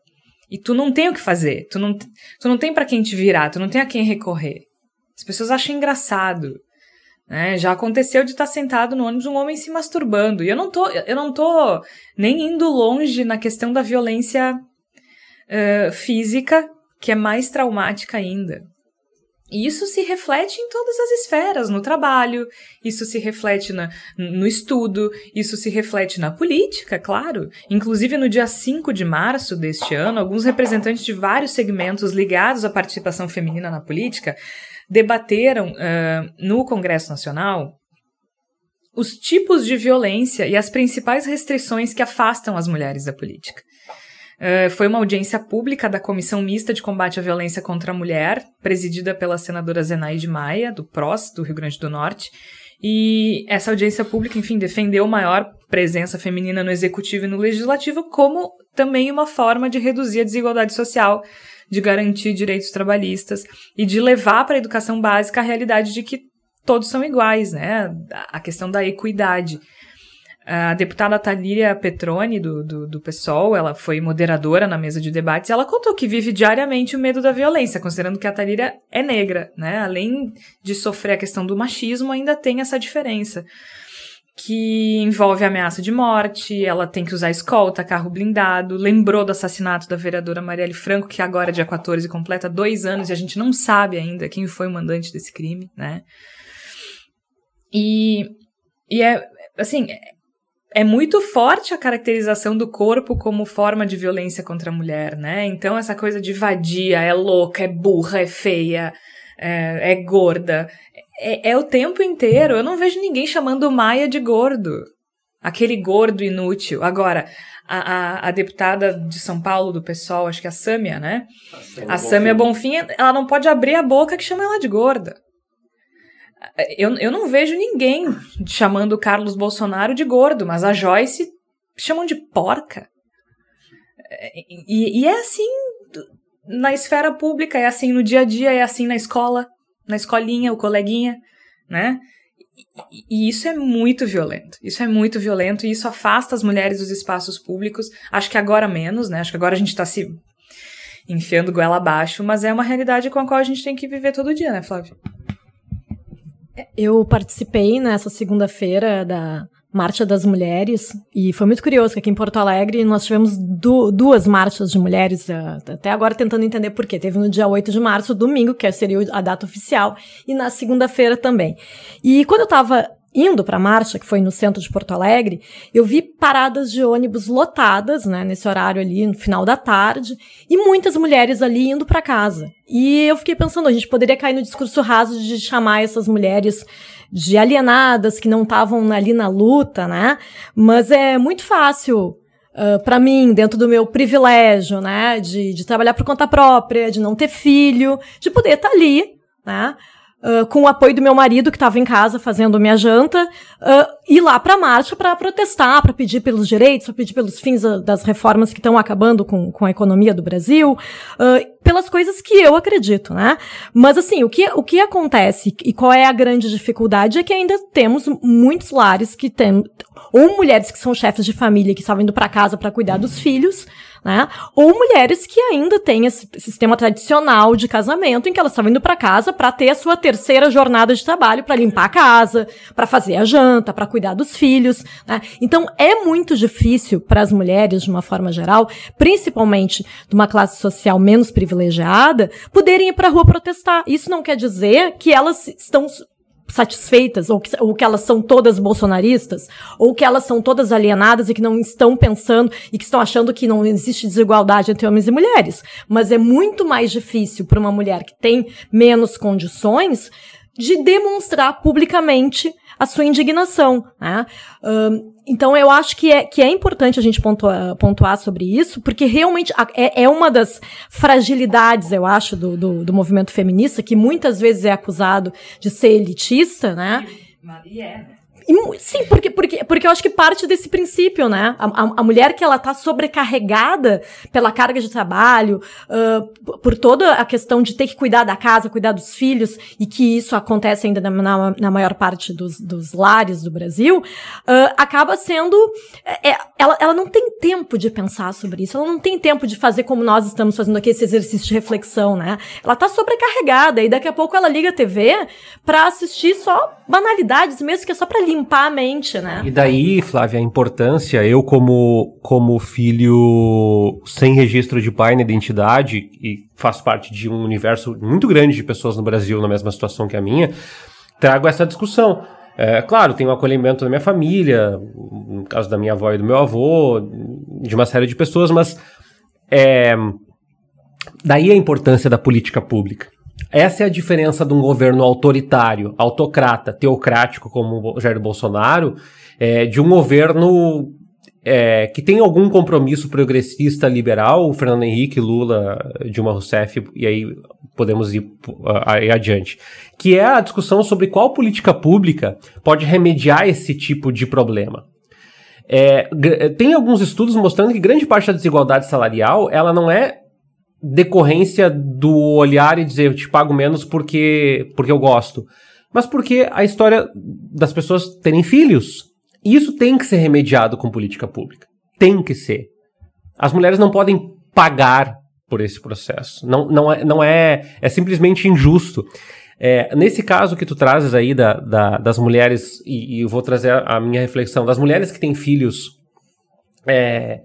Speaker 1: E tu não tem o que fazer. Tu não, tu não tem para quem te virar. Tu não tem a quem recorrer. As pessoas acham engraçado. Né? Já aconteceu de estar sentado no ônibus um homem se masturbando. E eu não tô, eu não tô nem indo longe na questão da violência uh, física, que é mais traumática ainda. E isso se reflete em todas as esferas, no trabalho, isso se reflete na, no estudo, isso se reflete na política, claro. Inclusive, no dia 5 de março deste ano, alguns representantes de vários segmentos ligados à participação feminina na política debateram uh, no Congresso Nacional os tipos de violência e as principais restrições que afastam as mulheres da política. Uh, foi uma audiência pública da Comissão Mista de Combate à Violência contra a Mulher, presidida pela senadora Zenaide Maia, do PROS, do Rio Grande do Norte. E essa audiência pública, enfim, defendeu maior presença feminina no executivo e no legislativo, como também uma forma de reduzir a desigualdade social de garantir direitos trabalhistas e de levar para a educação básica a realidade de que todos são iguais, né? A questão da equidade. A deputada Talíria Petroni, do, do, do PSOL, ela foi moderadora na mesa de debates, ela contou que vive diariamente o medo da violência, considerando que a Talíria é negra, né? Além de sofrer a questão do machismo, ainda tem essa diferença que envolve ameaça de morte, ela tem que usar escolta, carro blindado, lembrou do assassinato da vereadora Marielle Franco, que agora, dia 14, completa dois anos e a gente não sabe ainda quem foi o mandante desse crime, né? E, e é, assim, é muito forte a caracterização do corpo como forma de violência contra a mulher, né? Então, essa coisa de vadia, é louca, é burra, é feia, é, é gorda, é, é o tempo inteiro. Eu não vejo ninguém chamando Maia de gordo. Aquele gordo inútil. Agora, a, a, a, deputada de São Paulo do pessoal, acho que é a Sâmia, né? A Sâmia Bonfim, ela não pode abrir a boca que chama ela de gorda. Eu, eu não vejo ninguém chamando o Carlos Bolsonaro de gordo, mas a Joyce chamam de porca. E, e é assim na esfera pública, é assim no dia a dia, é assim na escola na escolinha, o coleguinha, né? E, isso é muito violento. Isso é muito violento e isso afasta as mulheres dos espaços públicos. Acho que agora menos, né? Acho que agora a gente tá se enfiando goela abaixo, mas é uma realidade com a qual a gente tem que viver todo dia, né, Flávio?
Speaker 5: Eu participei nessa segunda-feira da Marcha das Mulheres, e foi muito curioso que aqui em Porto Alegre nós tivemos du duas marchas de mulheres, uh, até agora tentando entender por quê. Teve no dia 8 de março, domingo, que seria a data oficial, e na segunda-feira também. E quando eu estava indo para a marcha, que foi no centro de Porto Alegre, eu vi paradas de ônibus lotadas, né, nesse horário ali, no final da tarde, e muitas mulheres ali indo para casa. E eu fiquei pensando, a gente poderia cair no discurso raso de chamar essas mulheres de alienadas que não estavam ali na luta, né? Mas é muito fácil Uh, para mim, dentro do meu privilégio, né, de, de trabalhar por conta própria, de não ter filho, de poder estar tá ali, né, com o apoio do meu marido, que estava em casa fazendo minha janta, uh, ir lá para a marcha para protestar, para pedir pelos direitos, para pedir pelos fins das reformas que estão acabando com, com a economia do Brasil, uh, pelas coisas que eu acredito, né? Mas assim, o que, o que acontece e qual é a grande dificuldade é que ainda temos muitos lares que têm, ou mulheres que são chefes de família que estavam indo para casa para cuidar dos filhos, né? Ou mulheres que ainda têm esse sistema tradicional de casamento em que elas estão indo para casa para ter a sua terceira jornada de trabalho, para limpar a casa, para fazer a janta, para cuidar dos filhos, né? Então é muito difícil para as mulheres de uma forma geral, principalmente de uma classe social menos privilegiada, poderem ir para a rua protestar. Isso não quer dizer que elas estão satisfeitas, ou que, ou que elas são todas bolsonaristas, ou que elas são todas alienadas e que não estão pensando e que estão achando que não existe desigualdade entre homens e mulheres. Mas é muito mais difícil para uma mulher que tem menos condições de demonstrar publicamente a sua indignação. Né? Um, então eu acho que é, que é importante a gente pontuar, pontuar sobre isso, porque realmente é, é uma das fragilidades, eu acho, do, do, do, movimento feminista, que muitas vezes é acusado de ser elitista, né? Maria é, né? Sim, porque, porque, porque eu acho que parte desse princípio, né? A, a, a mulher que ela tá sobrecarregada pela carga de trabalho, uh, por toda a questão de ter que cuidar da casa, cuidar dos filhos, e que isso acontece ainda na, na, na maior parte dos, dos lares do Brasil, uh, acaba sendo. É, é, ela, ela não tem tempo de pensar sobre isso, ela não tem tempo de fazer como nós estamos fazendo aqui, esse exercício de reflexão, né? Ela tá sobrecarregada, e daqui a pouco ela liga a TV pra assistir só banalidades, mesmo que é só pra limpar limpar a mente, né?
Speaker 7: E daí, Flávia, a importância, eu como, como filho sem registro de pai na identidade, e faço parte de um universo muito grande de pessoas no Brasil na mesma situação que a minha, trago essa discussão. É, claro, tem um acolhimento da minha família, no caso da minha avó e do meu avô, de uma série de pessoas, mas é, daí a importância da política pública. Essa é a diferença de um governo autoritário, autocrata, teocrático como o Jair Bolsonaro, é, de um governo é, que tem algum compromisso progressista liberal, o Fernando Henrique, Lula, Dilma Rousseff, e aí podemos ir aí adiante, que é a discussão sobre qual política pública pode remediar esse tipo de problema. É, tem alguns estudos mostrando que grande parte da desigualdade salarial ela não é decorrência do olhar e dizer eu te pago menos porque, porque eu gosto, mas porque a história das pessoas terem filhos. E isso tem que ser remediado com política pública. Tem que ser. As mulheres não podem pagar por esse processo. Não, não, é, não é, é simplesmente injusto. É, nesse caso que tu trazes aí da, da das mulheres, e, e, eu vou trazer a, minha reflexão, das mulheres que têm filhos é,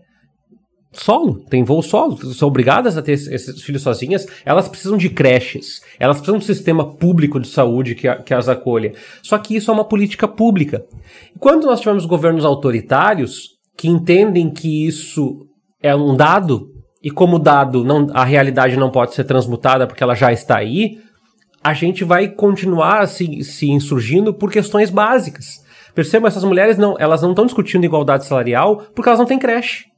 Speaker 7: solo, tem voo solo, são obrigadas a ter esses filhos sozinhas, elas precisam de creches, elas precisam de um sistema público de saúde que, que as acolha. Só que isso é uma política pública. Quando nós tivemos governos autoritários que entendem que isso é um dado, e como dado não, a realidade não pode ser transmutada porque ela já está aí, a gente vai continuar se, se insurgindo por questões básicas. Percebam, essas mulheres não, elas não estão discutindo igualdade salarial porque elas não têm creche.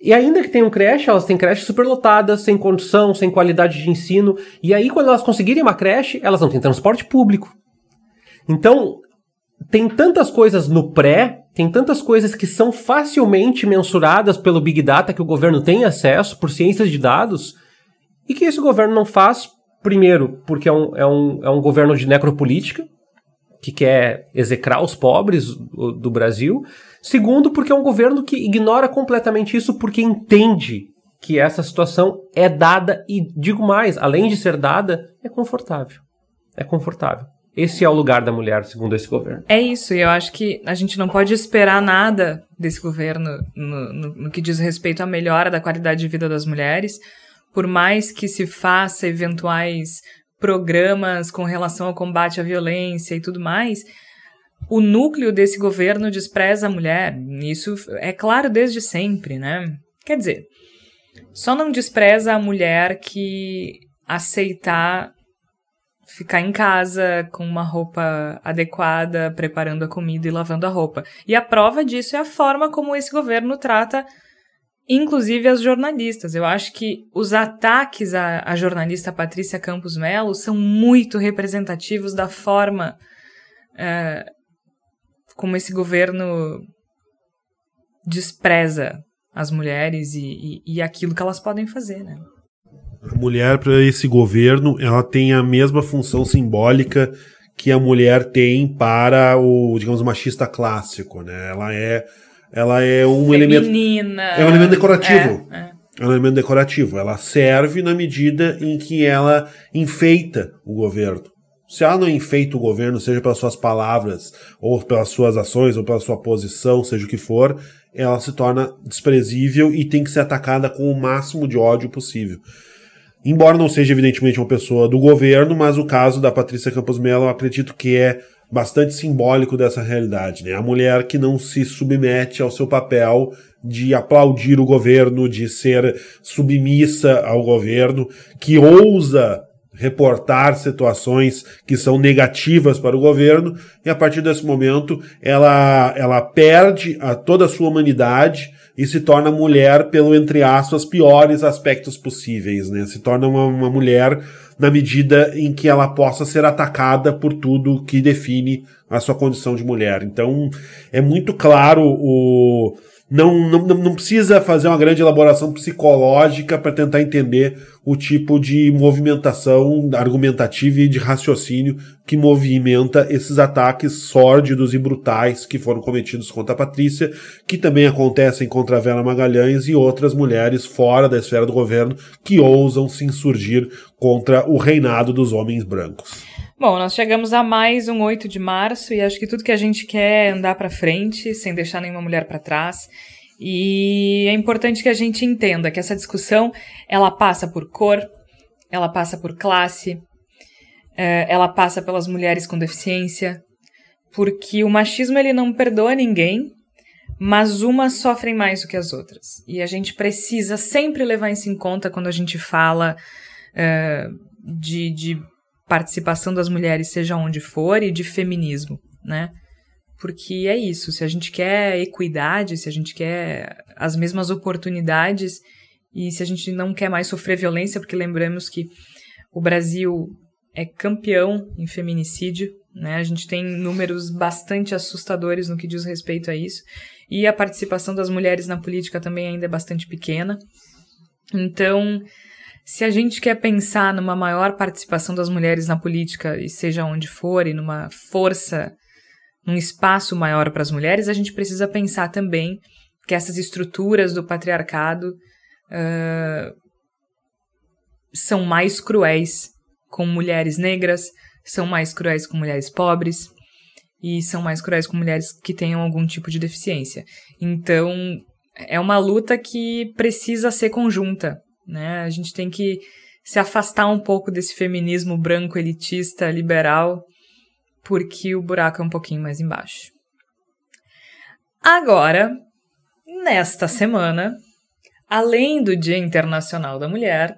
Speaker 7: E ainda que tenham creche, elas têm creches superlotadas, sem condição, sem qualidade de ensino. E aí, quando elas conseguirem uma creche, elas não têm transporte público. Então, tem tantas coisas no pré, tem tantas coisas que são facilmente mensuradas pelo Big Data que o governo tem acesso por ciências de dados, e que esse governo não faz, primeiro, porque é um, é um, é um governo de necropolítica, que quer execrar os pobres do Brasil. Segundo, porque é um governo que ignora completamente isso porque entende que essa situação é dada e, digo mais, além de ser dada, é confortável. É confortável. Esse é o lugar da mulher, segundo esse governo.
Speaker 1: É isso, e eu acho que a gente não pode esperar nada desse governo no, no, no que diz respeito à melhora da qualidade de vida das mulheres, por mais que se faça eventuais programas com relação ao combate à violência e tudo mais, o núcleo desse governo despreza a mulher. Isso é claro desde sempre, né? Quer dizer, só não despreza a mulher que aceitar ficar em casa com uma roupa adequada, preparando a comida e lavando a roupa. E a prova disso é a forma como esse governo trata inclusive as jornalistas. Eu acho que os ataques à, à jornalista Patrícia Campos Melo são muito representativos da forma é, como esse governo despreza as mulheres e, e, e aquilo que elas podem fazer, né?
Speaker 6: A mulher para esse governo, ela tem a mesma função simbólica que a mulher tem para o, digamos, machista clássico, né? Ela é ela é um elemento.
Speaker 1: Feminina.
Speaker 6: É um elemento decorativo.
Speaker 1: É, é.
Speaker 6: É um elemento decorativo. Ela serve na medida em que ela enfeita o governo. Se ela não enfeita o governo, seja pelas suas palavras, ou pelas suas ações, ou pela sua posição, seja o que for, ela se torna desprezível e tem que ser atacada com o máximo de ódio possível. Embora não seja evidentemente uma pessoa do governo, mas o caso da Patrícia Campos Mello eu acredito que é bastante simbólico dessa realidade, né? A mulher que não se submete ao seu papel de aplaudir o governo, de ser submissa ao governo, que ousa reportar situações que são negativas para o governo, e a partir desse momento ela, ela perde a toda a sua humanidade e se torna mulher pelo, entre aspas, piores aspectos possíveis, né? Se torna uma, uma mulher na medida em que ela possa ser atacada por tudo que define a sua condição de mulher. Então, é muito claro o, não, não, não precisa fazer uma grande elaboração psicológica para tentar entender o tipo de movimentação argumentativa e de raciocínio que movimenta esses ataques sórdidos e brutais que foram cometidos contra a Patrícia, que também acontecem contra a Vera Magalhães e outras mulheres fora da esfera do governo que ousam se insurgir contra o reinado dos homens brancos.
Speaker 1: Bom, nós chegamos a mais um 8 de março e acho que tudo que a gente quer é andar para frente, sem deixar nenhuma mulher para trás. E é importante que a gente entenda que essa discussão, ela passa por cor, ela passa por classe, é, ela passa pelas mulheres com deficiência, porque o machismo ele não perdoa ninguém, mas umas sofrem mais do que as outras. E a gente precisa sempre levar isso em conta quando a gente fala é, de, de participação das mulheres, seja onde for, e de feminismo, né? Porque é isso, se a gente quer equidade, se a gente quer as mesmas oportunidades e se a gente não quer mais sofrer violência, porque lembramos que o Brasil é campeão em feminicídio, né? A gente tem números bastante assustadores no que diz respeito a isso. E a participação das mulheres na política também ainda é bastante pequena. Então, se a gente quer pensar numa maior participação das mulheres na política, e seja onde for, e numa força, num espaço maior para as mulheres, a gente precisa pensar também que essas estruturas do patriarcado uh, são mais cruéis com mulheres negras, são mais cruéis com mulheres pobres e são mais cruéis com mulheres que tenham algum tipo de deficiência. Então, é uma luta que precisa ser conjunta né? A gente tem que se afastar um pouco desse feminismo branco elitista liberal, porque o buraco é um pouquinho mais embaixo. Agora, nesta semana, além do Dia Internacional da Mulher,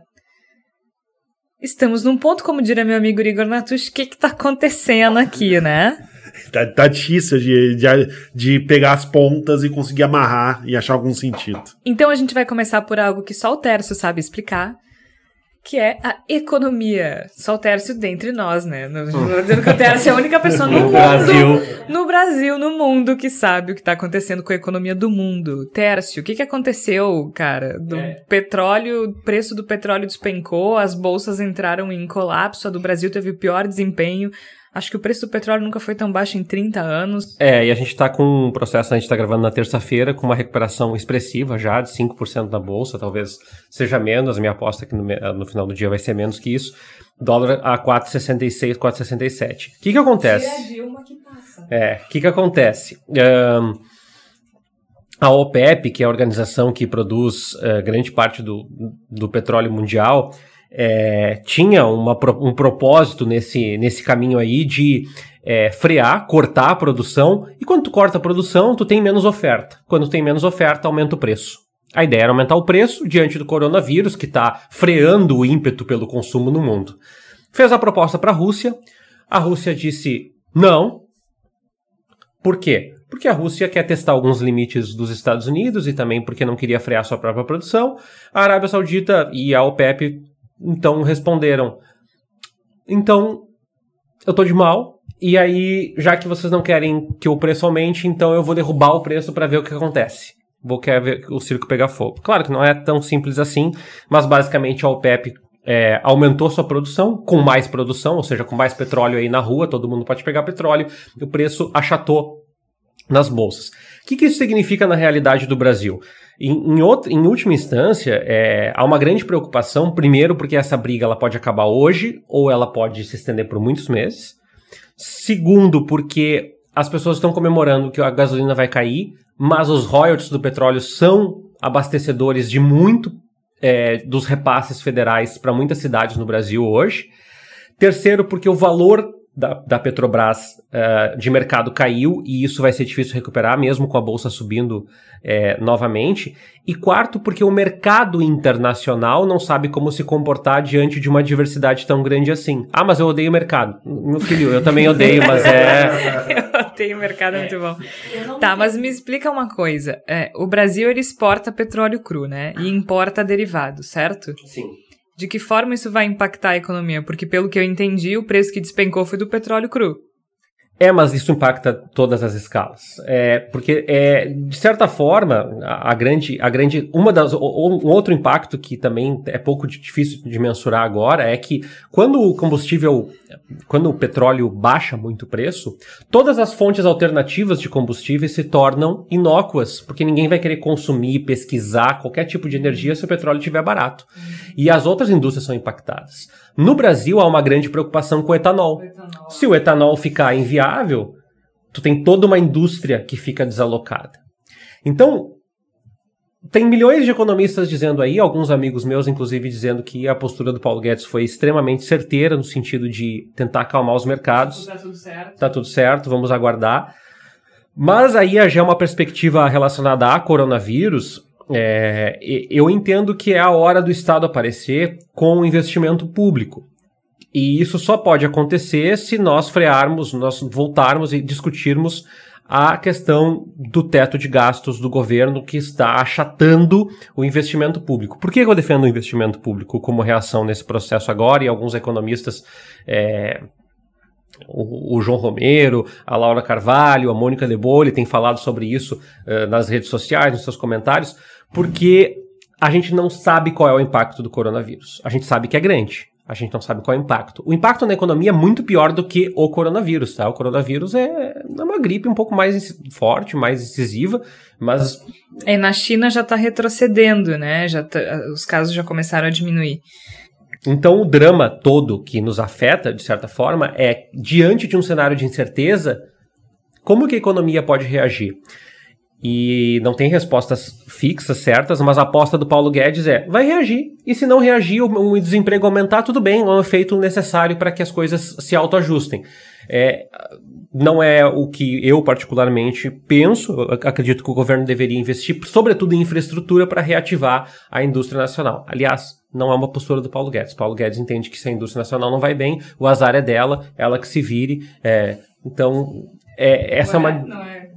Speaker 1: estamos num ponto, como diria meu amigo Igor Natush, o que está acontecendo aqui, né?
Speaker 6: Tá, tá difícil de, de, de, pegar as pontas e conseguir amarrar e achar algum sentido.
Speaker 1: Então a gente vai começar por algo que só o Tércio sabe explicar, que é a economia. Só o Tércio dentre nós, né? Não dizendo que o Tércio é a única pessoa no, no mundo, Brasil. no Brasil, no mundo, que sabe o que está acontecendo com a economia do mundo. Tércio, o que, que aconteceu, cara? Do é. petróleo, o preço do petróleo despencou, as bolsas entraram em colapso, a do Brasil teve o pior desempenho. Acho que o preço do petróleo nunca foi tão baixo em 30 anos.
Speaker 7: É, e a gente está com um processo, a gente está gravando na terça-feira, com uma recuperação expressiva já, de 5% na bolsa, talvez seja menos, a minha aposta é que no, no final do dia vai ser menos que isso. Dólar a 4,66, 4,67. O que que acontece?
Speaker 1: É a Dilma que passa.
Speaker 7: É, o que que acontece? Um, a OPEP, que é a organização que produz uh, grande parte do, do petróleo mundial, é, tinha uma, um propósito nesse, nesse caminho aí de é, frear, cortar a produção, e quando tu corta a produção, tu tem menos oferta. Quando tem menos oferta, aumenta o preço. A ideia era aumentar o preço diante do coronavírus, que está freando o ímpeto pelo consumo no mundo. Fez a proposta para a Rússia, a Rússia disse não. Por quê? Porque a Rússia quer testar alguns limites dos Estados Unidos e também porque não queria frear sua própria produção. A Arábia Saudita e a OPEP então responderam: Então, eu tô de mal. E aí, já que vocês não querem que o preço aumente, então eu vou derrubar o preço para ver o que acontece. Vou querer ver o circo pegar fogo. Claro que não é tão simples assim, mas basicamente a OPEP é, aumentou sua produção, com mais produção, ou seja, com mais petróleo aí na rua, todo mundo pode pegar petróleo, o preço achatou nas bolsas. O que, que isso significa na realidade do Brasil? Em, em, outra, em última instância, é, há uma grande preocupação, primeiro porque essa briga ela pode acabar hoje ou ela pode se estender por muitos meses. Segundo, porque as pessoas estão comemorando que a gasolina vai cair, mas os royalties do petróleo são abastecedores de muito é, dos repasses federais para muitas cidades no Brasil hoje. Terceiro, porque o valor da, da Petrobras uh, de mercado caiu e isso vai ser difícil recuperar, mesmo com a bolsa subindo é, novamente. E quarto, porque o mercado internacional não sabe como se comportar diante de uma diversidade tão grande assim. Ah, mas eu odeio o mercado. Meu filho, eu também odeio, mas
Speaker 1: é. eu odeio o mercado, é muito bom. Tá, mas me explica uma coisa. É, o Brasil ele exporta petróleo cru, né? E importa derivados, certo?
Speaker 7: Sim.
Speaker 1: De que forma isso vai impactar a economia? Porque, pelo que eu entendi, o preço que despencou foi do petróleo cru.
Speaker 7: É, mas isso impacta todas as escalas. É, porque, é, de certa forma, a, a, grande, a grande, uma das, um outro impacto que também é pouco difícil de mensurar agora é que quando o combustível, quando o petróleo baixa muito o preço, todas as fontes alternativas de combustíveis se tornam inócuas, porque ninguém vai querer consumir, pesquisar qualquer tipo de energia se o petróleo estiver barato. E as outras indústrias são impactadas. No Brasil há uma grande preocupação com o etanol. o etanol. Se o etanol ficar inviável, tu tem toda uma indústria que fica desalocada. Então, tem milhões de economistas dizendo aí, alguns amigos meus, inclusive, dizendo que a postura do Paulo Guedes foi extremamente certeira no sentido de tentar acalmar os mercados.
Speaker 1: Tá tudo certo.
Speaker 7: Tá tudo certo, vamos aguardar. Mas aí já é uma perspectiva relacionada a coronavírus. É, eu entendo que é a hora do Estado aparecer com o investimento público. E isso só pode acontecer se nós frearmos, nós voltarmos e discutirmos a questão do teto de gastos do governo que está achatando o investimento público. Por que eu defendo o investimento público como reação nesse processo agora? E alguns economistas é, o, João Romero, a Laura Carvalho, a Mônica Lebole têm falado sobre isso uh, nas redes sociais, nos seus comentários, porque a gente não sabe qual é o impacto do coronavírus. A gente sabe que é grande. A gente não sabe qual é o impacto. O impacto na economia é muito pior do que o coronavírus, tá? O coronavírus é, é uma gripe um pouco mais forte, mais incisiva, mas...
Speaker 1: É, na China já está retrocedendo, né? Já tá, os casos já começaram a diminuir.
Speaker 7: Então, o drama todo que nos afeta, de certa forma, é diante de um cenário de incerteza, como que a economia pode reagir? E não tem respostas fixas, certas, mas a aposta do Paulo Guedes é: vai reagir. E se não reagir, o, o desemprego aumentar, tudo bem, é um efeito necessário para que as coisas se autoajustem. É, não é o que eu particularmente penso. Eu acredito que o governo deveria investir, sobretudo em infraestrutura, para reativar a indústria nacional. Aliás, não é uma postura do Paulo Guedes. Paulo Guedes entende que se a indústria nacional não vai bem, o azar é dela, ela que se vire. É, então, é, essa
Speaker 1: não
Speaker 7: é uma.
Speaker 1: Não é, né?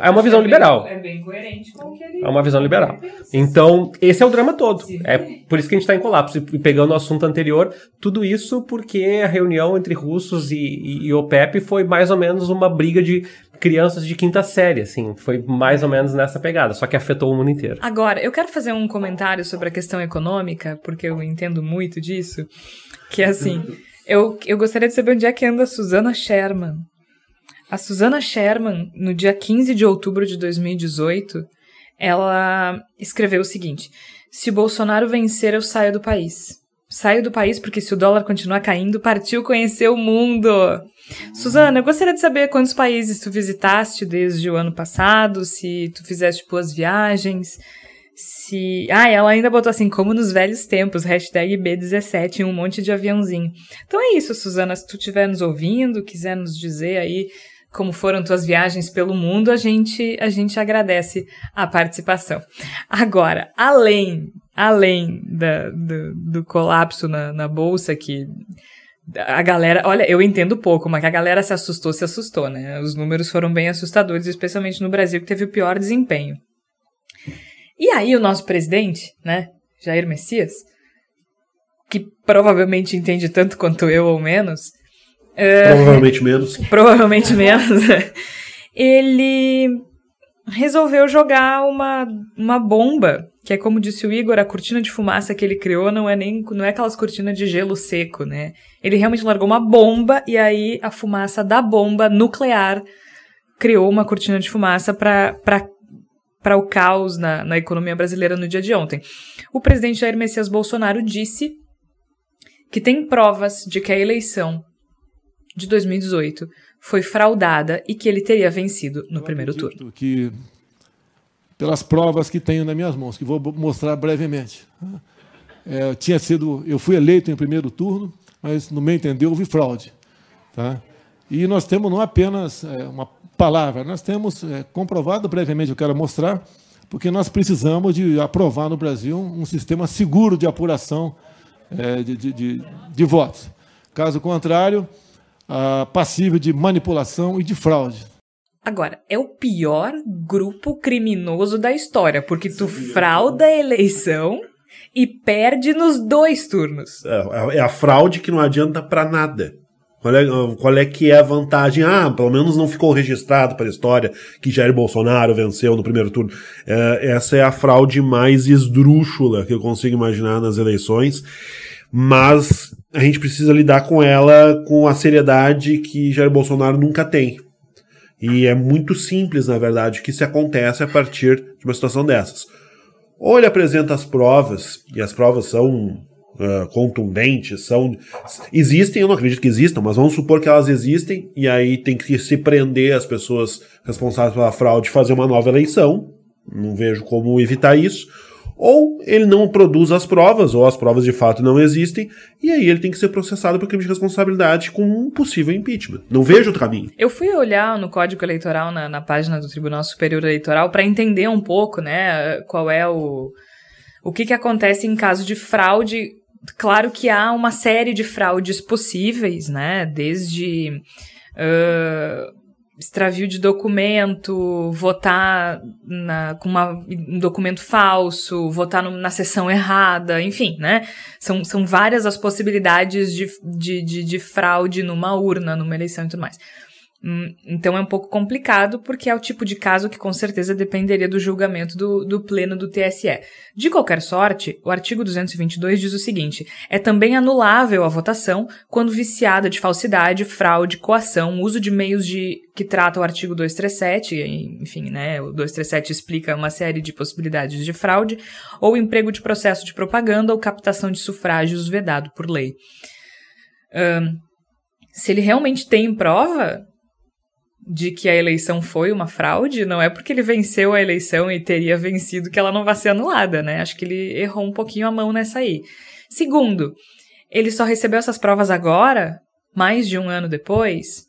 Speaker 7: É uma visão
Speaker 1: é
Speaker 7: liberal.
Speaker 1: Bem, é bem coerente com o que ele.
Speaker 7: É uma visão liberal. Então, esse é o drama todo. É por isso que a gente está em colapso. E pegando o assunto anterior, tudo isso porque a reunião entre russos e, e, e OPEP foi mais ou menos uma briga de crianças de quinta série, assim, foi mais ou menos nessa pegada, só que afetou o mundo inteiro.
Speaker 1: Agora, eu quero fazer um comentário sobre a questão econômica, porque eu entendo muito disso, que é assim, eu, eu gostaria de saber onde é que anda a Susana Sherman. A Susana Sherman, no dia 15 de outubro de 2018, ela escreveu o seguinte: Se Bolsonaro vencer, eu saio do país. Saio do país porque se o dólar continuar caindo, partiu conhecer o mundo. Suzana, eu gostaria de saber quantos países tu visitaste desde o ano passado, se tu fizeste boas viagens, se... Ah, ela ainda botou assim, como nos velhos tempos, hashtag B17 em um monte de aviãozinho. Então é isso, Suzana, se tu estiver nos ouvindo, quiser nos dizer aí como foram tuas viagens pelo mundo, a gente, a gente agradece a participação. Agora, além, além da, do, do colapso na, na bolsa que a galera, olha, eu entendo pouco, mas que a galera se assustou, se assustou, né? Os números foram bem assustadores, especialmente no Brasil, que teve o pior desempenho. E aí o nosso presidente, né, Jair Messias, que provavelmente entende tanto quanto eu ou menos,
Speaker 6: provavelmente uh, menos,
Speaker 1: provavelmente menos, ele resolveu jogar uma, uma bomba, que é como disse o Igor, a cortina de fumaça que ele criou não é nem não é aquelas cortinas de gelo seco, né? Ele realmente largou uma bomba e aí a fumaça da bomba nuclear criou uma cortina de fumaça para para o caos na, na economia brasileira no dia de ontem. O presidente Jair Messias Bolsonaro disse que tem provas de que a eleição de 2018 foi fraudada e que ele teria vencido no
Speaker 4: Eu
Speaker 1: primeiro turno.
Speaker 4: Que, pelas provas que tenho nas minhas mãos, que vou mostrar brevemente. É, eu tinha sido, eu fui eleito em primeiro turno, mas no meu entender houve fraude, tá? E nós temos não apenas é, uma palavra, nós temos é, comprovado brevemente, eu quero mostrar, porque nós precisamos de aprovar no Brasil um sistema seguro de apuração é, de, de, de, de votos. Caso contrário, ah, passível de manipulação e de fraude.
Speaker 1: Agora, é o pior grupo criminoso da história, porque tu frauda a eleição e perde nos dois turnos.
Speaker 6: É, é a fraude que não adianta pra nada. Qual é, qual é que é a vantagem? Ah, pelo menos não ficou registrado para a história que Jair Bolsonaro venceu no primeiro turno. É, essa é a fraude mais esdrúxula que eu consigo imaginar nas eleições. Mas a gente precisa lidar com ela com a seriedade que Jair Bolsonaro nunca tem. E é muito simples, na verdade, que isso acontece a partir de uma situação dessas. Ou ele apresenta as provas, e as provas são uh, contundentes, são. Existem, eu não acredito que existam, mas vamos supor que elas existem, e aí tem que se prender as pessoas responsáveis pela fraude e fazer uma nova eleição. Não vejo como evitar isso. Ou ele não produz as provas, ou as provas de fato não existem, e aí ele tem que ser processado por crime de responsabilidade com um possível impeachment. Não vejo outro caminho.
Speaker 1: Eu fui olhar no Código Eleitoral, na, na página do Tribunal Superior Eleitoral, para entender um pouco, né, qual é o. O que, que acontece em caso de fraude. Claro que há uma série de fraudes possíveis, né, desde. Uh, extravio de documento, votar na, com uma, um documento falso, votar no, na sessão errada, enfim, né? São, são várias as possibilidades de, de, de, de fraude numa urna, numa eleição e tudo mais. Então é um pouco complicado, porque é o tipo de caso que com certeza dependeria do julgamento do, do pleno do TSE. De qualquer sorte, o artigo 222 diz o seguinte: é também anulável a votação quando viciada de falsidade, fraude, coação, uso de meios de que trata o artigo 237, enfim, né? O 237 explica uma série de possibilidades de fraude, ou emprego de processo de propaganda ou captação de sufrágios vedado por lei. Um, se ele realmente tem prova, de que a eleição foi uma fraude, não é porque ele venceu a eleição e teria vencido que ela não vai ser anulada, né? Acho que ele errou um pouquinho a mão nessa aí. Segundo, ele só recebeu essas provas agora, mais de um ano depois.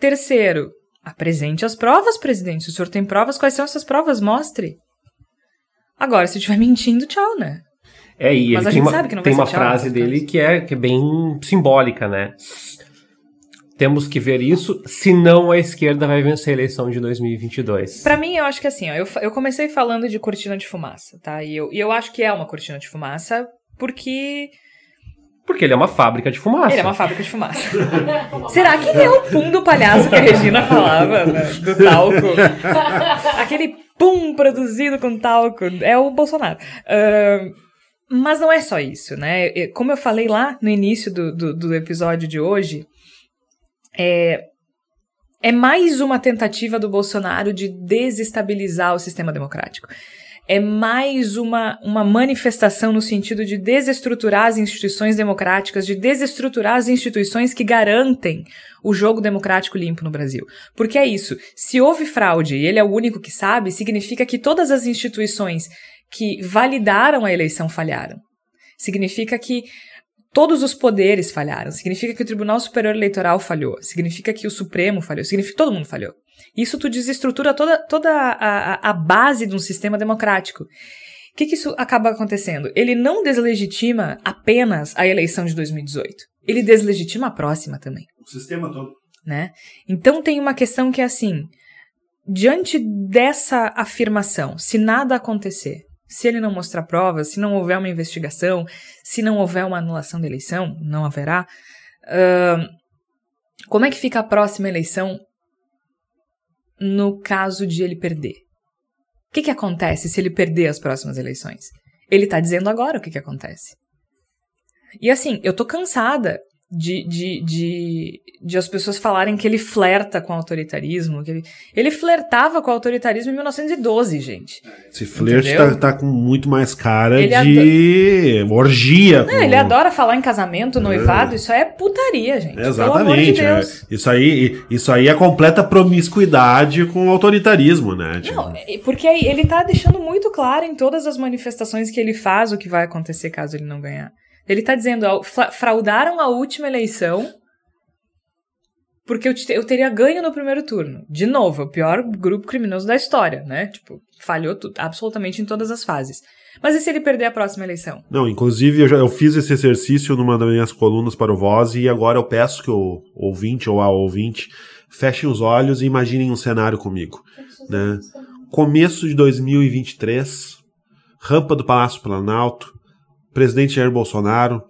Speaker 1: Terceiro, apresente as provas, presidente. Se o senhor tem provas, quais são essas provas? Mostre. Agora, se estiver mentindo, tchau, né?
Speaker 7: É, e
Speaker 1: Mas
Speaker 7: ele
Speaker 1: a
Speaker 7: tem
Speaker 1: gente
Speaker 7: uma,
Speaker 1: sabe que não
Speaker 7: tem
Speaker 1: vai
Speaker 7: uma
Speaker 1: ser tchau,
Speaker 7: frase
Speaker 1: né,
Speaker 7: dele
Speaker 1: caso.
Speaker 7: que é, que é bem simbólica, né? Temos que ver isso, senão a esquerda vai vencer a eleição de 2022.
Speaker 1: Pra mim, eu acho que assim, ó, eu, eu comecei falando de cortina de fumaça, tá? E eu, e eu acho que é uma cortina de fumaça porque
Speaker 7: Porque ele é uma fábrica de fumaça.
Speaker 1: ele é uma fábrica de fumaça. Será que ele é o pum do palhaço que a Regina falava, né? do talco? Aquele pum produzido com talco é o Bolsonaro. Ahn, mas não é só isso, né? Como eu falei lá no início do, do, do episódio de hoje, é, é mais uma tentativa do Bolsonaro de desestabilizar o sistema democrático. É mais uma, uma manifestação no sentido de desestruturar as instituições democráticas, de desestruturar as instituições que garantem o jogo democrático limpo no Brasil. Porque é isso. Se houve fraude e ele é o único que sabe, significa que todas as instituições que validaram a eleição falharam. Significa que todos os poderes falharam. Significa que o Tribunal Superior Eleitoral falhou. Significa que o Supremo falhou. Significa que todo mundo falhou. Isso tu desestrutura toda, toda a, a, a base de um sistema democrático. O que, que isso acaba acontecendo? Ele não deslegitima apenas a eleição de 2018. Ele deslegitima a próxima também
Speaker 6: O sistema todo.
Speaker 1: né? Então tem uma questão que é assim, diante dessa afirmação, se nada acontecer, se ele não mostrar provas, se não houver uma investigação, se não houver uma anulação da eleição, não haverá, ahn, como é que fica a próxima eleição no caso de ele perder? O que, que acontece se ele perder as próximas eleições? Ele tá dizendo agora o que, que acontece. E assim, eu tô cansada de, de, de, de as pessoas falarem que ele flerta com o autoritarismo. Que ele, ele flertava com o autoritarismo em 1912, gente.
Speaker 6: Esse flerte tá, tá com muito mais cara
Speaker 1: Ele
Speaker 6: de orgia.
Speaker 1: Não,
Speaker 6: com-
Speaker 1: ele adora falar em casamento, noivado, isso aí é putaria, gente.
Speaker 6: Exatamente.
Speaker 1: de
Speaker 6: é. Isso aí, isso aí é completa promiscuidade com o autoritarismo, né? Tipo,
Speaker 1: Não, é- porque ele tá deixando muito claro em todas as manifestações que ele faz o que vai acontecer caso ele não ganhar. Ele tá dizendo, fraudaram a última eleição porque eu, te- eu teria ganho no primeiro turno. De novo, é o pior grupo criminoso da história, né? Tipo, falhou tu- absolutamente em todas as fases. Mas e se ele perder a próxima eleição?
Speaker 6: Não, inclusive eu, já, eu fiz esse exercício numa das minhas colunas para o Voz e agora eu peço que o ouvinte ou a ouvinte fechem os olhos e imaginem um cenário comigo. Né? Começo de 2023, rampa do Palácio Planalto, presidente Jair Bolsonaro,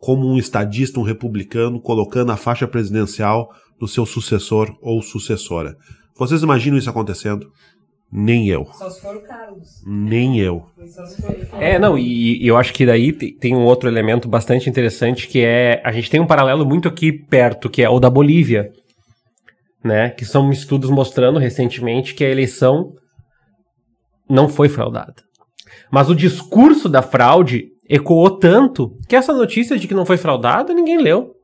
Speaker 6: como um estadista, um republicano, colocando a faixa presidencial do seu sucessor ou sucessora. Vocês imaginam isso acontecendo? Nem eu.
Speaker 1: Só se for o Carlos.
Speaker 6: Nem eu.
Speaker 7: É, não, e, e eu acho que daí te- tem um outro elemento bastante interessante que é. A gente tem um paralelo muito aqui perto, que é o da Bolívia. Né? Que são estudos mostrando recentemente que a eleição não foi fraudada. Mas o discurso da fraude ecoou tanto que essa notícia de que não foi fraudada ninguém leu.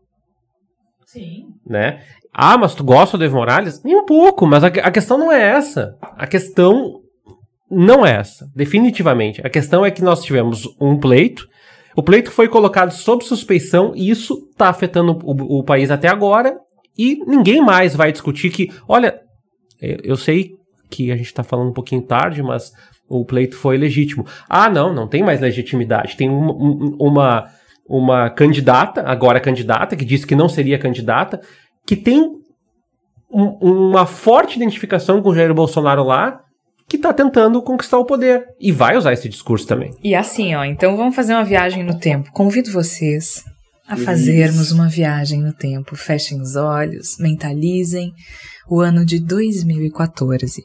Speaker 1: Sim.
Speaker 7: né? Ah, mas tu gosta do Evo Morales? Nem um pouco, mas a, a questão não é essa. A questão não é essa, definitivamente. A questão é que nós tivemos um pleito, o pleito foi colocado sob suspeição e isso está afetando o, o país até agora e ninguém mais vai discutir que, olha, eu eu sei que a gente está falando um pouquinho tarde, mas o pleito foi legítimo. Ah, não, não tem mais legitimidade. Tem uma, um- uma, uma candidata, agora candidata, que disse que não seria candidata, que tem um- uma forte identificação com o Jair Bolsonaro lá, que está tentando conquistar o poder. E vai usar esse discurso também.
Speaker 1: E assim, ó, então vamos fazer uma viagem no tempo. Convido vocês a fazermos uma viagem no tempo. Fechem os olhos, mentalizem o ano de 2014.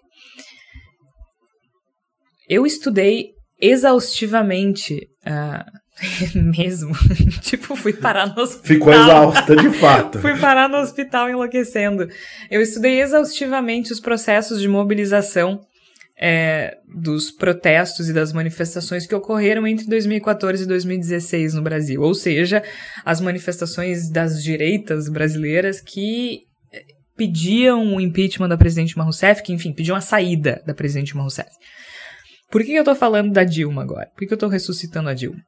Speaker 1: Eu estudei exaustivamente, ah, mesmo, tipo, fui parar no hospital.
Speaker 6: Ficou exausta, de fato.
Speaker 1: Fui parar no hospital enlouquecendo. Eu estudei exaustivamente os processos de mobilização é, dos protestos e das manifestações que ocorreram entre 2014 e 2016 no Brasil. Ou seja, as manifestações das direitas brasileiras que eh, pediam o impeachment da presidente Dilma Rousseff, que, enfim, pediam a saída da presidente Dilma Rousseff. Por que eu tô falando da Dilma agora? Por que eu tô ressuscitando a Dilma?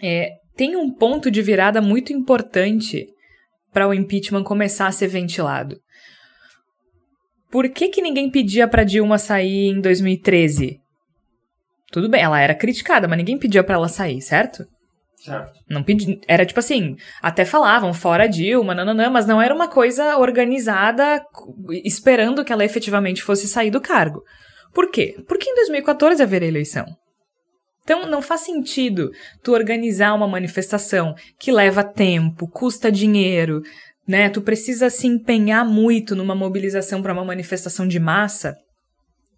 Speaker 1: É, tem um ponto de virada muito importante para o impeachment começar a ser ventilado. Por que, que ninguém pedia para Dilma sair em 2013? Tudo bem, ela era criticada, mas ninguém pedia para ela sair, certo?
Speaker 7: Certo.
Speaker 1: Não pedi, era tipo assim, até falavam fora Dilma, nananã, mas não era uma coisa organizada esperando que ela efetivamente fosse sair do cargo. Por quê? Porque em 2014 haveria eleição. Então não faz sentido tu organizar uma manifestação que leva tempo, custa dinheiro, né? Tu precisa se empenhar muito numa mobilização para uma manifestação de massa.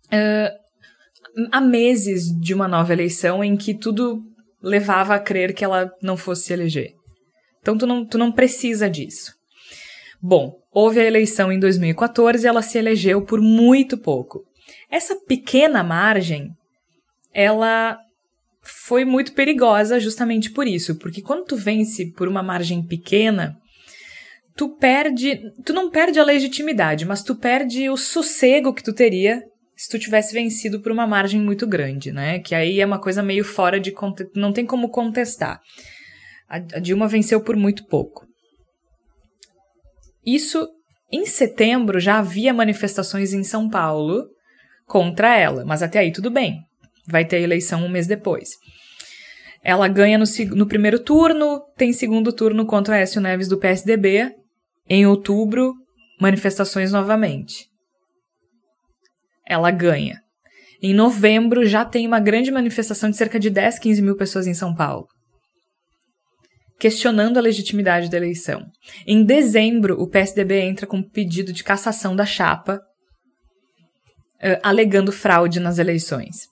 Speaker 1: Uh, há meses de uma nova eleição em que tudo levava a crer que ela não fosse se eleger. Então tu não, tu não precisa disso. Bom, houve a eleição em 2014 e ela se elegeu por muito pouco. Essa pequena margem, ela foi muito perigosa justamente por isso, porque quando tu vence por uma margem pequena, tu perde, tu não perde a legitimidade, mas tu perde o sossego que tu teria se tu tivesse vencido por uma margem muito grande, né? Que aí é uma coisa meio fora de não tem como contestar. A, Dilma venceu por muito pouco. Isso em setembro já havia manifestações em São Paulo contra ela, mas até aí tudo bem. Vai ter eleição um mês depois. Ela ganha no, no primeiro turno, tem segundo turno contra Aécio Neves do PSDB. Em outubro, manifestações novamente. Ela ganha. Em novembro, já tem uma grande manifestação de cerca de 10, 15 mil pessoas em São Paulo, questionando a legitimidade da eleição. Em dezembro, o PSDB entra com pedido de cassação da chapa, uh, alegando fraude nas eleições.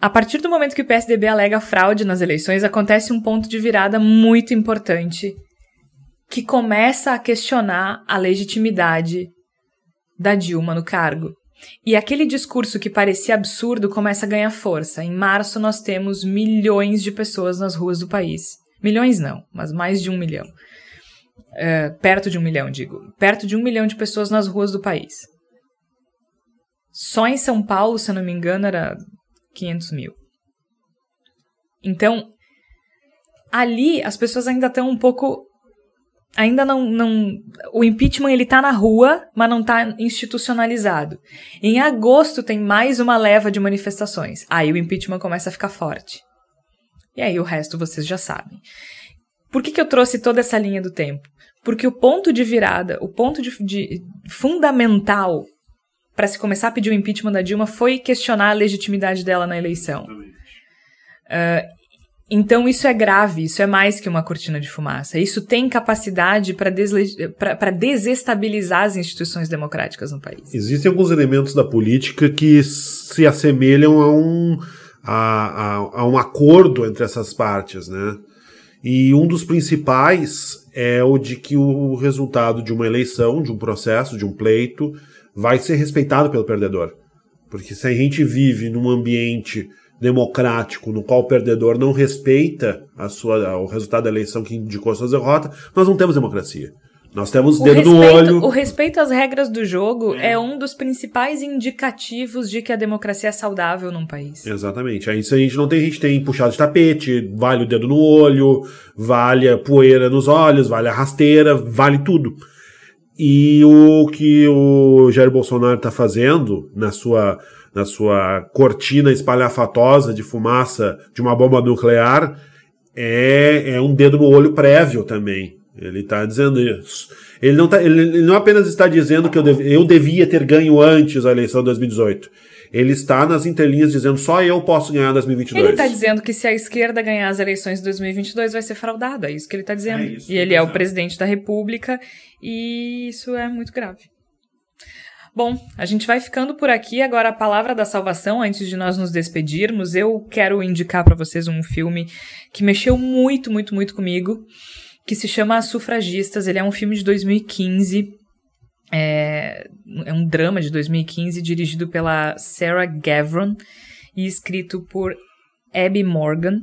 Speaker 1: A partir do momento que o PSDB alega fraude nas eleições, acontece um ponto de virada muito importante que começa a questionar a legitimidade da Dilma no cargo. E aquele discurso que parecia absurdo começa a ganhar força. Em março, nós temos milhões de pessoas nas ruas do país. Milhões não, mas mais de um milhão. É, perto de um milhão, digo. Perto de um milhão de pessoas nas ruas do país. Só em São Paulo, se eu não me engano, era 500 mil. Então, ali as pessoas ainda estão um pouco ainda não, não. O impeachment ele tá na rua, mas não tá institucionalizado. Em agosto tem mais uma leva de manifestações. Aí o impeachment começa a ficar forte. E aí o resto vocês já sabem. Por que, que eu trouxe toda essa linha do tempo? Porque o ponto de virada, o ponto de, de fundamental para se começar a pedir o impeachment da Dilma foi questionar a legitimidade dela na eleição. Uh, então isso é grave, isso é mais que uma cortina de fumaça. Isso tem capacidade para desestabilizar as instituições democráticas no país.
Speaker 6: Existem alguns elementos da política que se assemelham a um, a, a, a um acordo entre essas partes, né? E um dos principais é o de que o resultado de uma eleição, de um processo, de um pleito, vai ser respeitado pelo perdedor. Porque se a gente vive num ambiente democrático no qual o perdedor não respeita a sua, o resultado da eleição que indicou a sua derrota, nós não temos democracia. Nós temos o dedo
Speaker 1: respeito,
Speaker 6: no olho.
Speaker 1: O respeito às regras do jogo é. é. um dos principais indicativos de que a democracia é saudável num país.
Speaker 6: Exatamente. Aí isso a gente não tem, a gente tem puxado de tapete, vale o dedo no olho, vale a poeira nos olhos, vale a rasteira, vale tudo. E o que o Jair Bolsonaro está fazendo na sua na sua cortina espalhafatosa de fumaça de uma bomba nuclear, é, é um dedo no olho prévio também. Ele está dizendo isso. Ele não, tá, ele, não apenas está dizendo que eu, dev, eu devia ter ganho antes a eleição de 2018. Ele está nas interlinhas dizendo só eu posso ganhar em 2022.
Speaker 1: Ele está dizendo que se a esquerda ganhar as eleições de 2022 vai ser fraudada. É isso que ele está dizendo. É e ele é o presidente da República e isso é muito grave. Bom, a gente vai ficando por aqui. Agora, a palavra da salvação, antes de nós nos despedirmos, eu quero indicar para vocês um filme que mexeu muito, muito, muito comigo, que se chama As Sufragistas. Ele é um filme de 2015. É, é um drama de 2015, dirigido pela Sarah Gavron e escrito por Abby Morgan.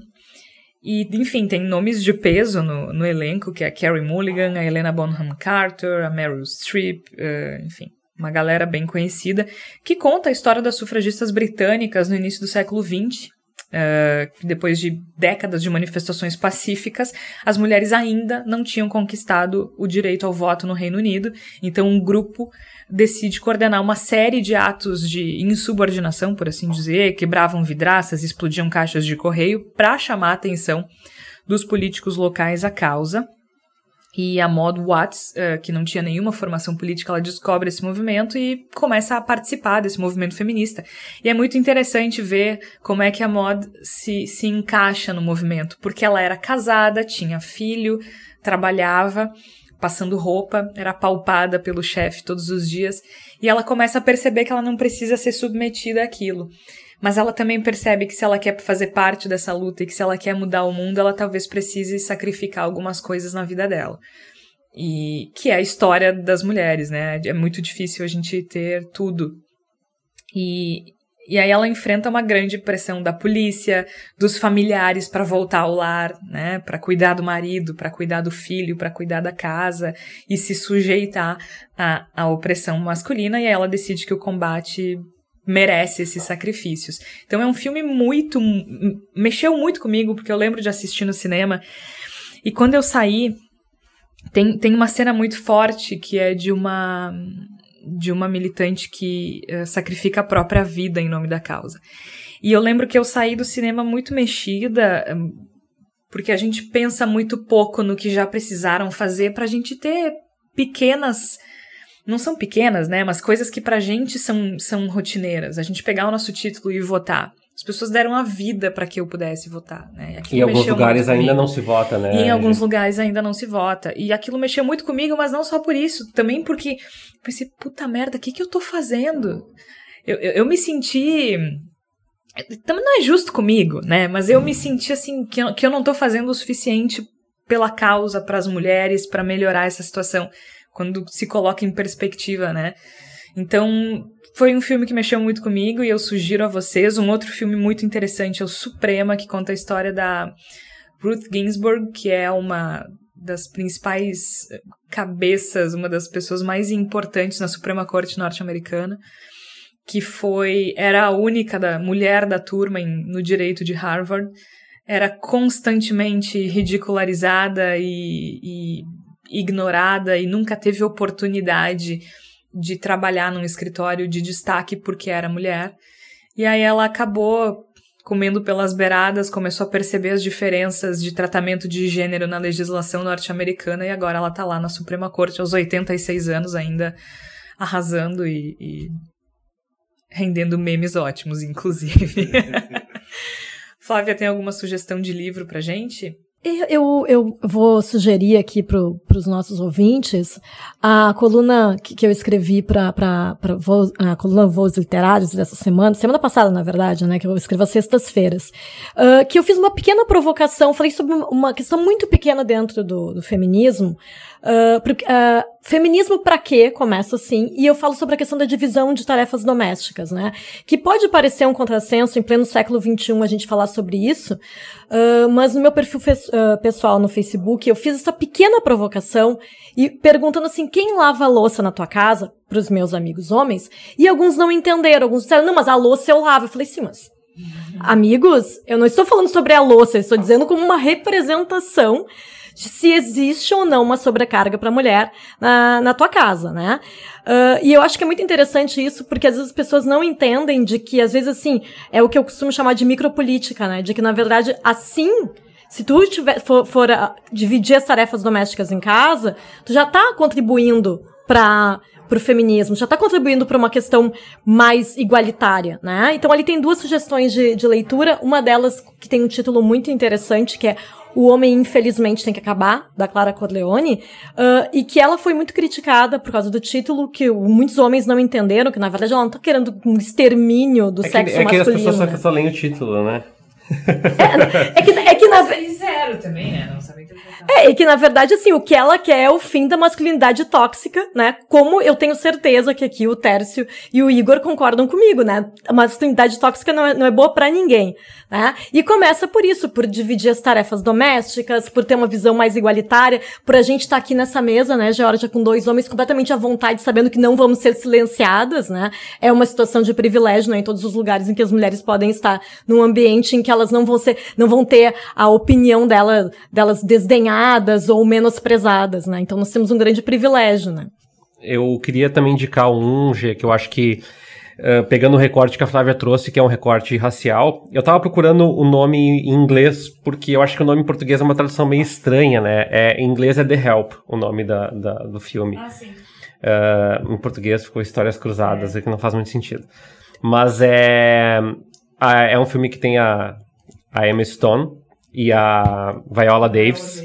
Speaker 1: E, enfim, tem nomes de peso no, no elenco, que é a Carrie Mulligan, a Helena Bonham Carter, a Meryl Streep, uh, enfim uma galera bem conhecida, que conta a história das sufragistas britânicas no início do século XX. Uh, depois de décadas de manifestações pacíficas, as mulheres ainda não tinham conquistado o direito ao voto no Reino Unido. Então, um grupo decide coordenar uma série de atos de insubordinação, por assim dizer, quebravam vidraças, explodiam caixas de correio, para chamar a atenção dos políticos locais à causa. E a Maud Watts, uh, que não tinha nenhuma formação política, ela descobre esse movimento e começa a participar desse movimento feminista. E é muito interessante ver como é que a Maud se, se encaixa no movimento, porque ela era casada, tinha filho, trabalhava, passando roupa, era palpada pelo chefe todos os dias, e ela começa a perceber que ela não precisa ser submetida àquilo mas ela também percebe que se ela quer fazer parte dessa luta e que se ela quer mudar o mundo, ela talvez precise sacrificar algumas coisas na vida dela. E que é a história das mulheres, né? É muito difícil a gente ter tudo. E, e aí ela enfrenta uma grande pressão da polícia, dos familiares para voltar ao lar, né, para cuidar do marido, para cuidar do filho, para cuidar da casa e se sujeitar à, à opressão masculina. E aí ela decide que o combate merece esses sacrifícios. Então é um filme muito. mexeu muito comigo, porque eu lembro de assistir no cinema. E quando eu saí, tem, tem uma cena muito forte que é de uma. de uma militante que uh, sacrifica a própria vida em nome da causa. E eu lembro que eu saí do cinema muito mexida, porque a gente pensa muito pouco no que já precisaram fazer para a gente ter pequenas não são pequenas, né? Mas coisas que pra gente são, são rotineiras. A gente pegar o nosso título e votar. As pessoas deram a vida para que eu pudesse votar, né?
Speaker 7: em alguns lugares ainda não se vota, né?
Speaker 1: E em alguns lugares ainda não se vota. E aquilo mexeu muito comigo, mas não só por isso. Também porque eu pensei, puta merda, o que, que eu tô fazendo? Eu, eu, eu me senti também não é justo comigo, né? Mas eu me senti assim que eu, que eu não tô fazendo o suficiente pela causa, para as mulheres, para melhorar essa situação, quando se coloca em perspectiva, né? Então, foi um filme que mexeu muito comigo e eu sugiro a vocês. Um outro filme muito interessante é o Suprema, que conta a história da Ruth Ginsburg, que é uma das principais cabeças, uma das pessoas mais importantes na Suprema Corte norte-americana, que foi era a única da mulher da turma em, no direito de Harvard, era constantemente ridicularizada e, e ignorada e nunca teve oportunidade de trabalhar num escritório de destaque porque era mulher. E aí ela acabou comendo pelas beiradas, começou a perceber as diferenças de tratamento de gênero na legislação norte-americana e agora ela tá lá na Suprema Corte aos 86 anos ainda arrasando e, e rendendo memes ótimos, inclusive. Flávia, tem alguma sugestão de livro pra gente?
Speaker 5: Eu, eu vou sugerir aqui para os nossos ouvintes a coluna que, que eu escrevi para a coluna Voos Literários dessa semana, semana passada, na verdade, né, que eu escrevo às sextas-feiras, uh, que eu fiz uma pequena provocação, falei sobre uma questão muito pequena dentro do, do feminismo, Uh, uh, feminismo para quê? Começa assim. E eu falo sobre a questão da divisão de tarefas domésticas, né? Que pode parecer um contrassenso em pleno século XXI a gente falar sobre isso, uh, mas no meu perfil pessoal no Facebook eu fiz essa pequena provocação e perguntando assim: quem lava a louça na tua casa? Para os meus amigos homens. E alguns não entenderam, alguns disseram: não, mas a louça eu lavo. Eu falei: sim, mas. Amigos, eu não estou falando sobre a louça, eu estou dizendo como uma representação se existe ou não uma sobrecarga para mulher na, na tua casa, né? Uh, e eu acho que é muito interessante isso, porque às vezes as pessoas não entendem de que, às vezes, assim, é o que eu costumo chamar de micropolítica, né? De que, na verdade, assim, se tu tiver, for, for uh, dividir as tarefas domésticas em casa, tu já tá contribuindo para pro feminismo, já está contribuindo para uma questão mais igualitária, né? Então ali tem duas sugestões de, de leitura, uma delas que tem um título muito interessante, que é o Homem Infelizmente Tem que Acabar, da Clara Corleone, uh, e que ela foi muito criticada por causa do título, que muitos homens não entenderam, que na verdade ela não tá querendo um extermínio do
Speaker 7: é
Speaker 5: sexo
Speaker 7: que, é
Speaker 5: masculino.
Speaker 7: É que as pessoas
Speaker 5: né?
Speaker 7: só, só leem o título, né?
Speaker 5: É, é, que, é que na
Speaker 1: zero também, né? Não sabem
Speaker 5: é, e que na verdade, assim, o que ela quer é o fim da masculinidade tóxica, né? Como eu tenho certeza que aqui o Tércio e o Igor concordam comigo, né? A masculinidade tóxica não é, não é boa para ninguém, né? E começa por isso, por dividir as tarefas domésticas, por ter uma visão mais igualitária, por a gente estar tá aqui nessa mesa, né, Georgia, com dois homens completamente à vontade, sabendo que não vamos ser silenciadas, né? É uma situação de privilégio, né? Em todos os lugares em que as mulheres podem estar num ambiente em que elas não vão ser, não vão ter a opinião dela, delas desdenhar ou menosprezadas, né? Então nós temos um grande privilégio, né?
Speaker 7: Eu queria também indicar um, G, que eu acho que Uh, pegando o recorte que a Flávia trouxe, que é um recorte racial, eu tava procurando o nome em inglês, porque eu acho que o nome em português é uma tradução meio estranha, né? É, em inglês é The Help, o nome da, da do filme.
Speaker 1: Ah, sim.
Speaker 7: Uh, em português ficou Histórias Cruzadas, é. que não faz muito sentido. Mas é, é um filme que tem a, a Emma Stone, e a Viola Davis.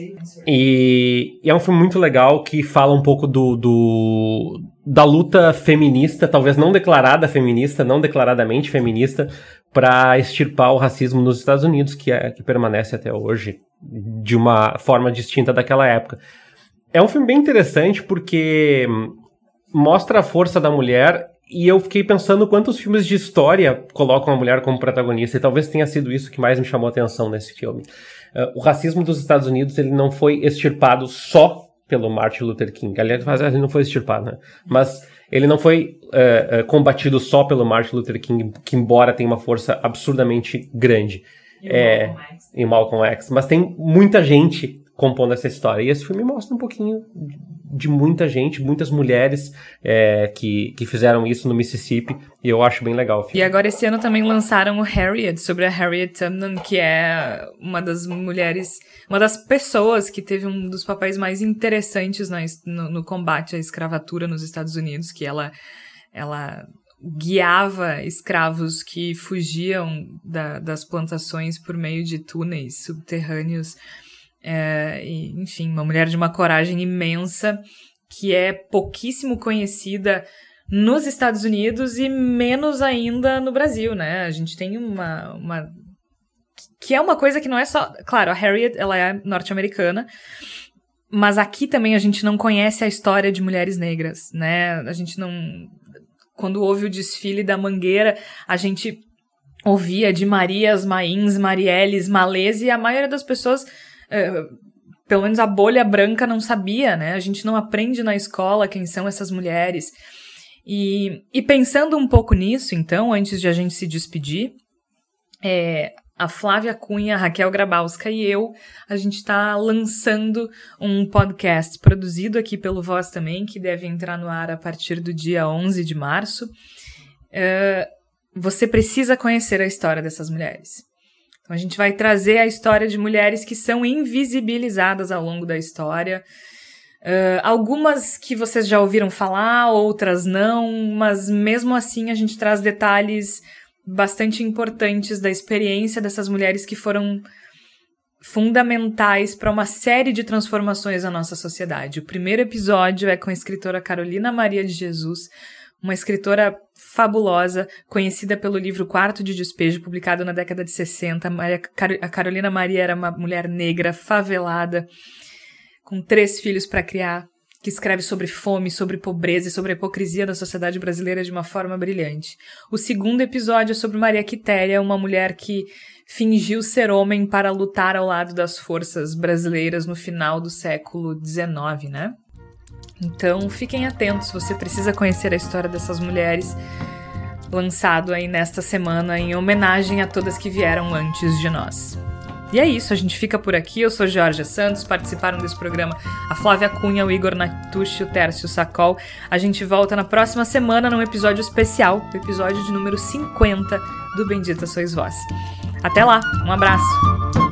Speaker 7: E, e, é um filme muito legal que fala um pouco do, do, da luta feminista, talvez não declarada feminista, não declaradamente feminista, para extirpar o racismo nos Estados Unidos, que, é, que permanece até hoje de uma forma distinta daquela época. É um filme bem interessante porque mostra a força da mulher e eu fiquei pensando quantos filmes de história colocam a mulher como protagonista, e talvez tenha sido isso que mais me chamou a atenção nesse filme. Uh, o racismo dos Estados Unidos ele não foi extirpado só pelo Martin Luther King. Aliás, ele não foi extirpado, né? Mas ele não foi uh, uh, combatido só pelo Martin Luther King, que embora tenha uma força absurdamente grande.
Speaker 1: E é, Malcolm X.
Speaker 7: Em Malcolm X. Mas tem muita gente compondo essa história. E esse filme mostra um pouquinho de muita gente, muitas mulheres é, que, que fizeram isso no Mississippi, e eu acho bem legal.
Speaker 1: E agora esse ano também lançaram o Harriet, sobre a Harriet Tubman, que é uma das mulheres, uma das pessoas que teve um dos papéis mais interessantes no, no combate à escravatura nos Estados Unidos, que ela, ela guiava escravos que fugiam da, das plantações por meio de túneis subterrâneos é, enfim, uma mulher de uma coragem imensa que é pouquíssimo conhecida nos Estados Unidos e menos ainda no Brasil, né? A gente tem uma, uma que é uma coisa que não é só. Claro, a Harriet, ela é norte-americana. Mas aqui também a gente não conhece a história de mulheres negras, né? A gente não. Quando houve o desfile da Mangueira, a gente ouvia de Marias, Mains, Marielles, Malês, e a maioria das pessoas, pelo menos a bolha branca, não sabia, né? A gente não aprende na escola quem são essas mulheres. E, e pensando um pouco nisso, então, antes de a gente se despedir, é, a Flávia Cunha, a Raquel Grabowska e eu, a gente está lançando um podcast produzido aqui pelo Voz também, que deve entrar no ar a partir do dia 11 de março. Uh, você precisa conhecer a história dessas mulheres. Então a gente vai trazer a história de mulheres que são invisibilizadas ao longo da história. Uh, algumas que vocês já ouviram falar, outras não, mas mesmo assim a gente traz detalhes bastante importantes da experiência dessas mulheres que foram fundamentais para uma série de transformações na nossa sociedade. O primeiro episódio é com a escritora Carolina Maria de Jesus, uma escritora fabulosa, conhecida pelo livro Quarto de Despejo, publicado na década de 60. a Carolina Maria era uma mulher negra, favelada, com três filhos para criar, que escreve sobre fome, sobre pobreza e sobre a hipocrisia da sociedade brasileira de uma forma brilhante. O segundo episódio é sobre Maria Quitéria, uma mulher que fingiu ser homem para lutar ao lado das forças brasileiras no final do século XIX, né? Então fiquem atentos, você precisa conhecer a história dessas mulheres, lançado aí nesta semana em homenagem a todas que vieram antes de nós. E é isso, a gente fica por aqui. Eu sou Georgia Santos, participaram desse programa a Flávia Cunha, o Igor Natucci, o Tércio Sacol. A gente volta na próxima semana num episódio especial, o episódio de número 50 do Bendita Sois Vós. Até lá, um abraço!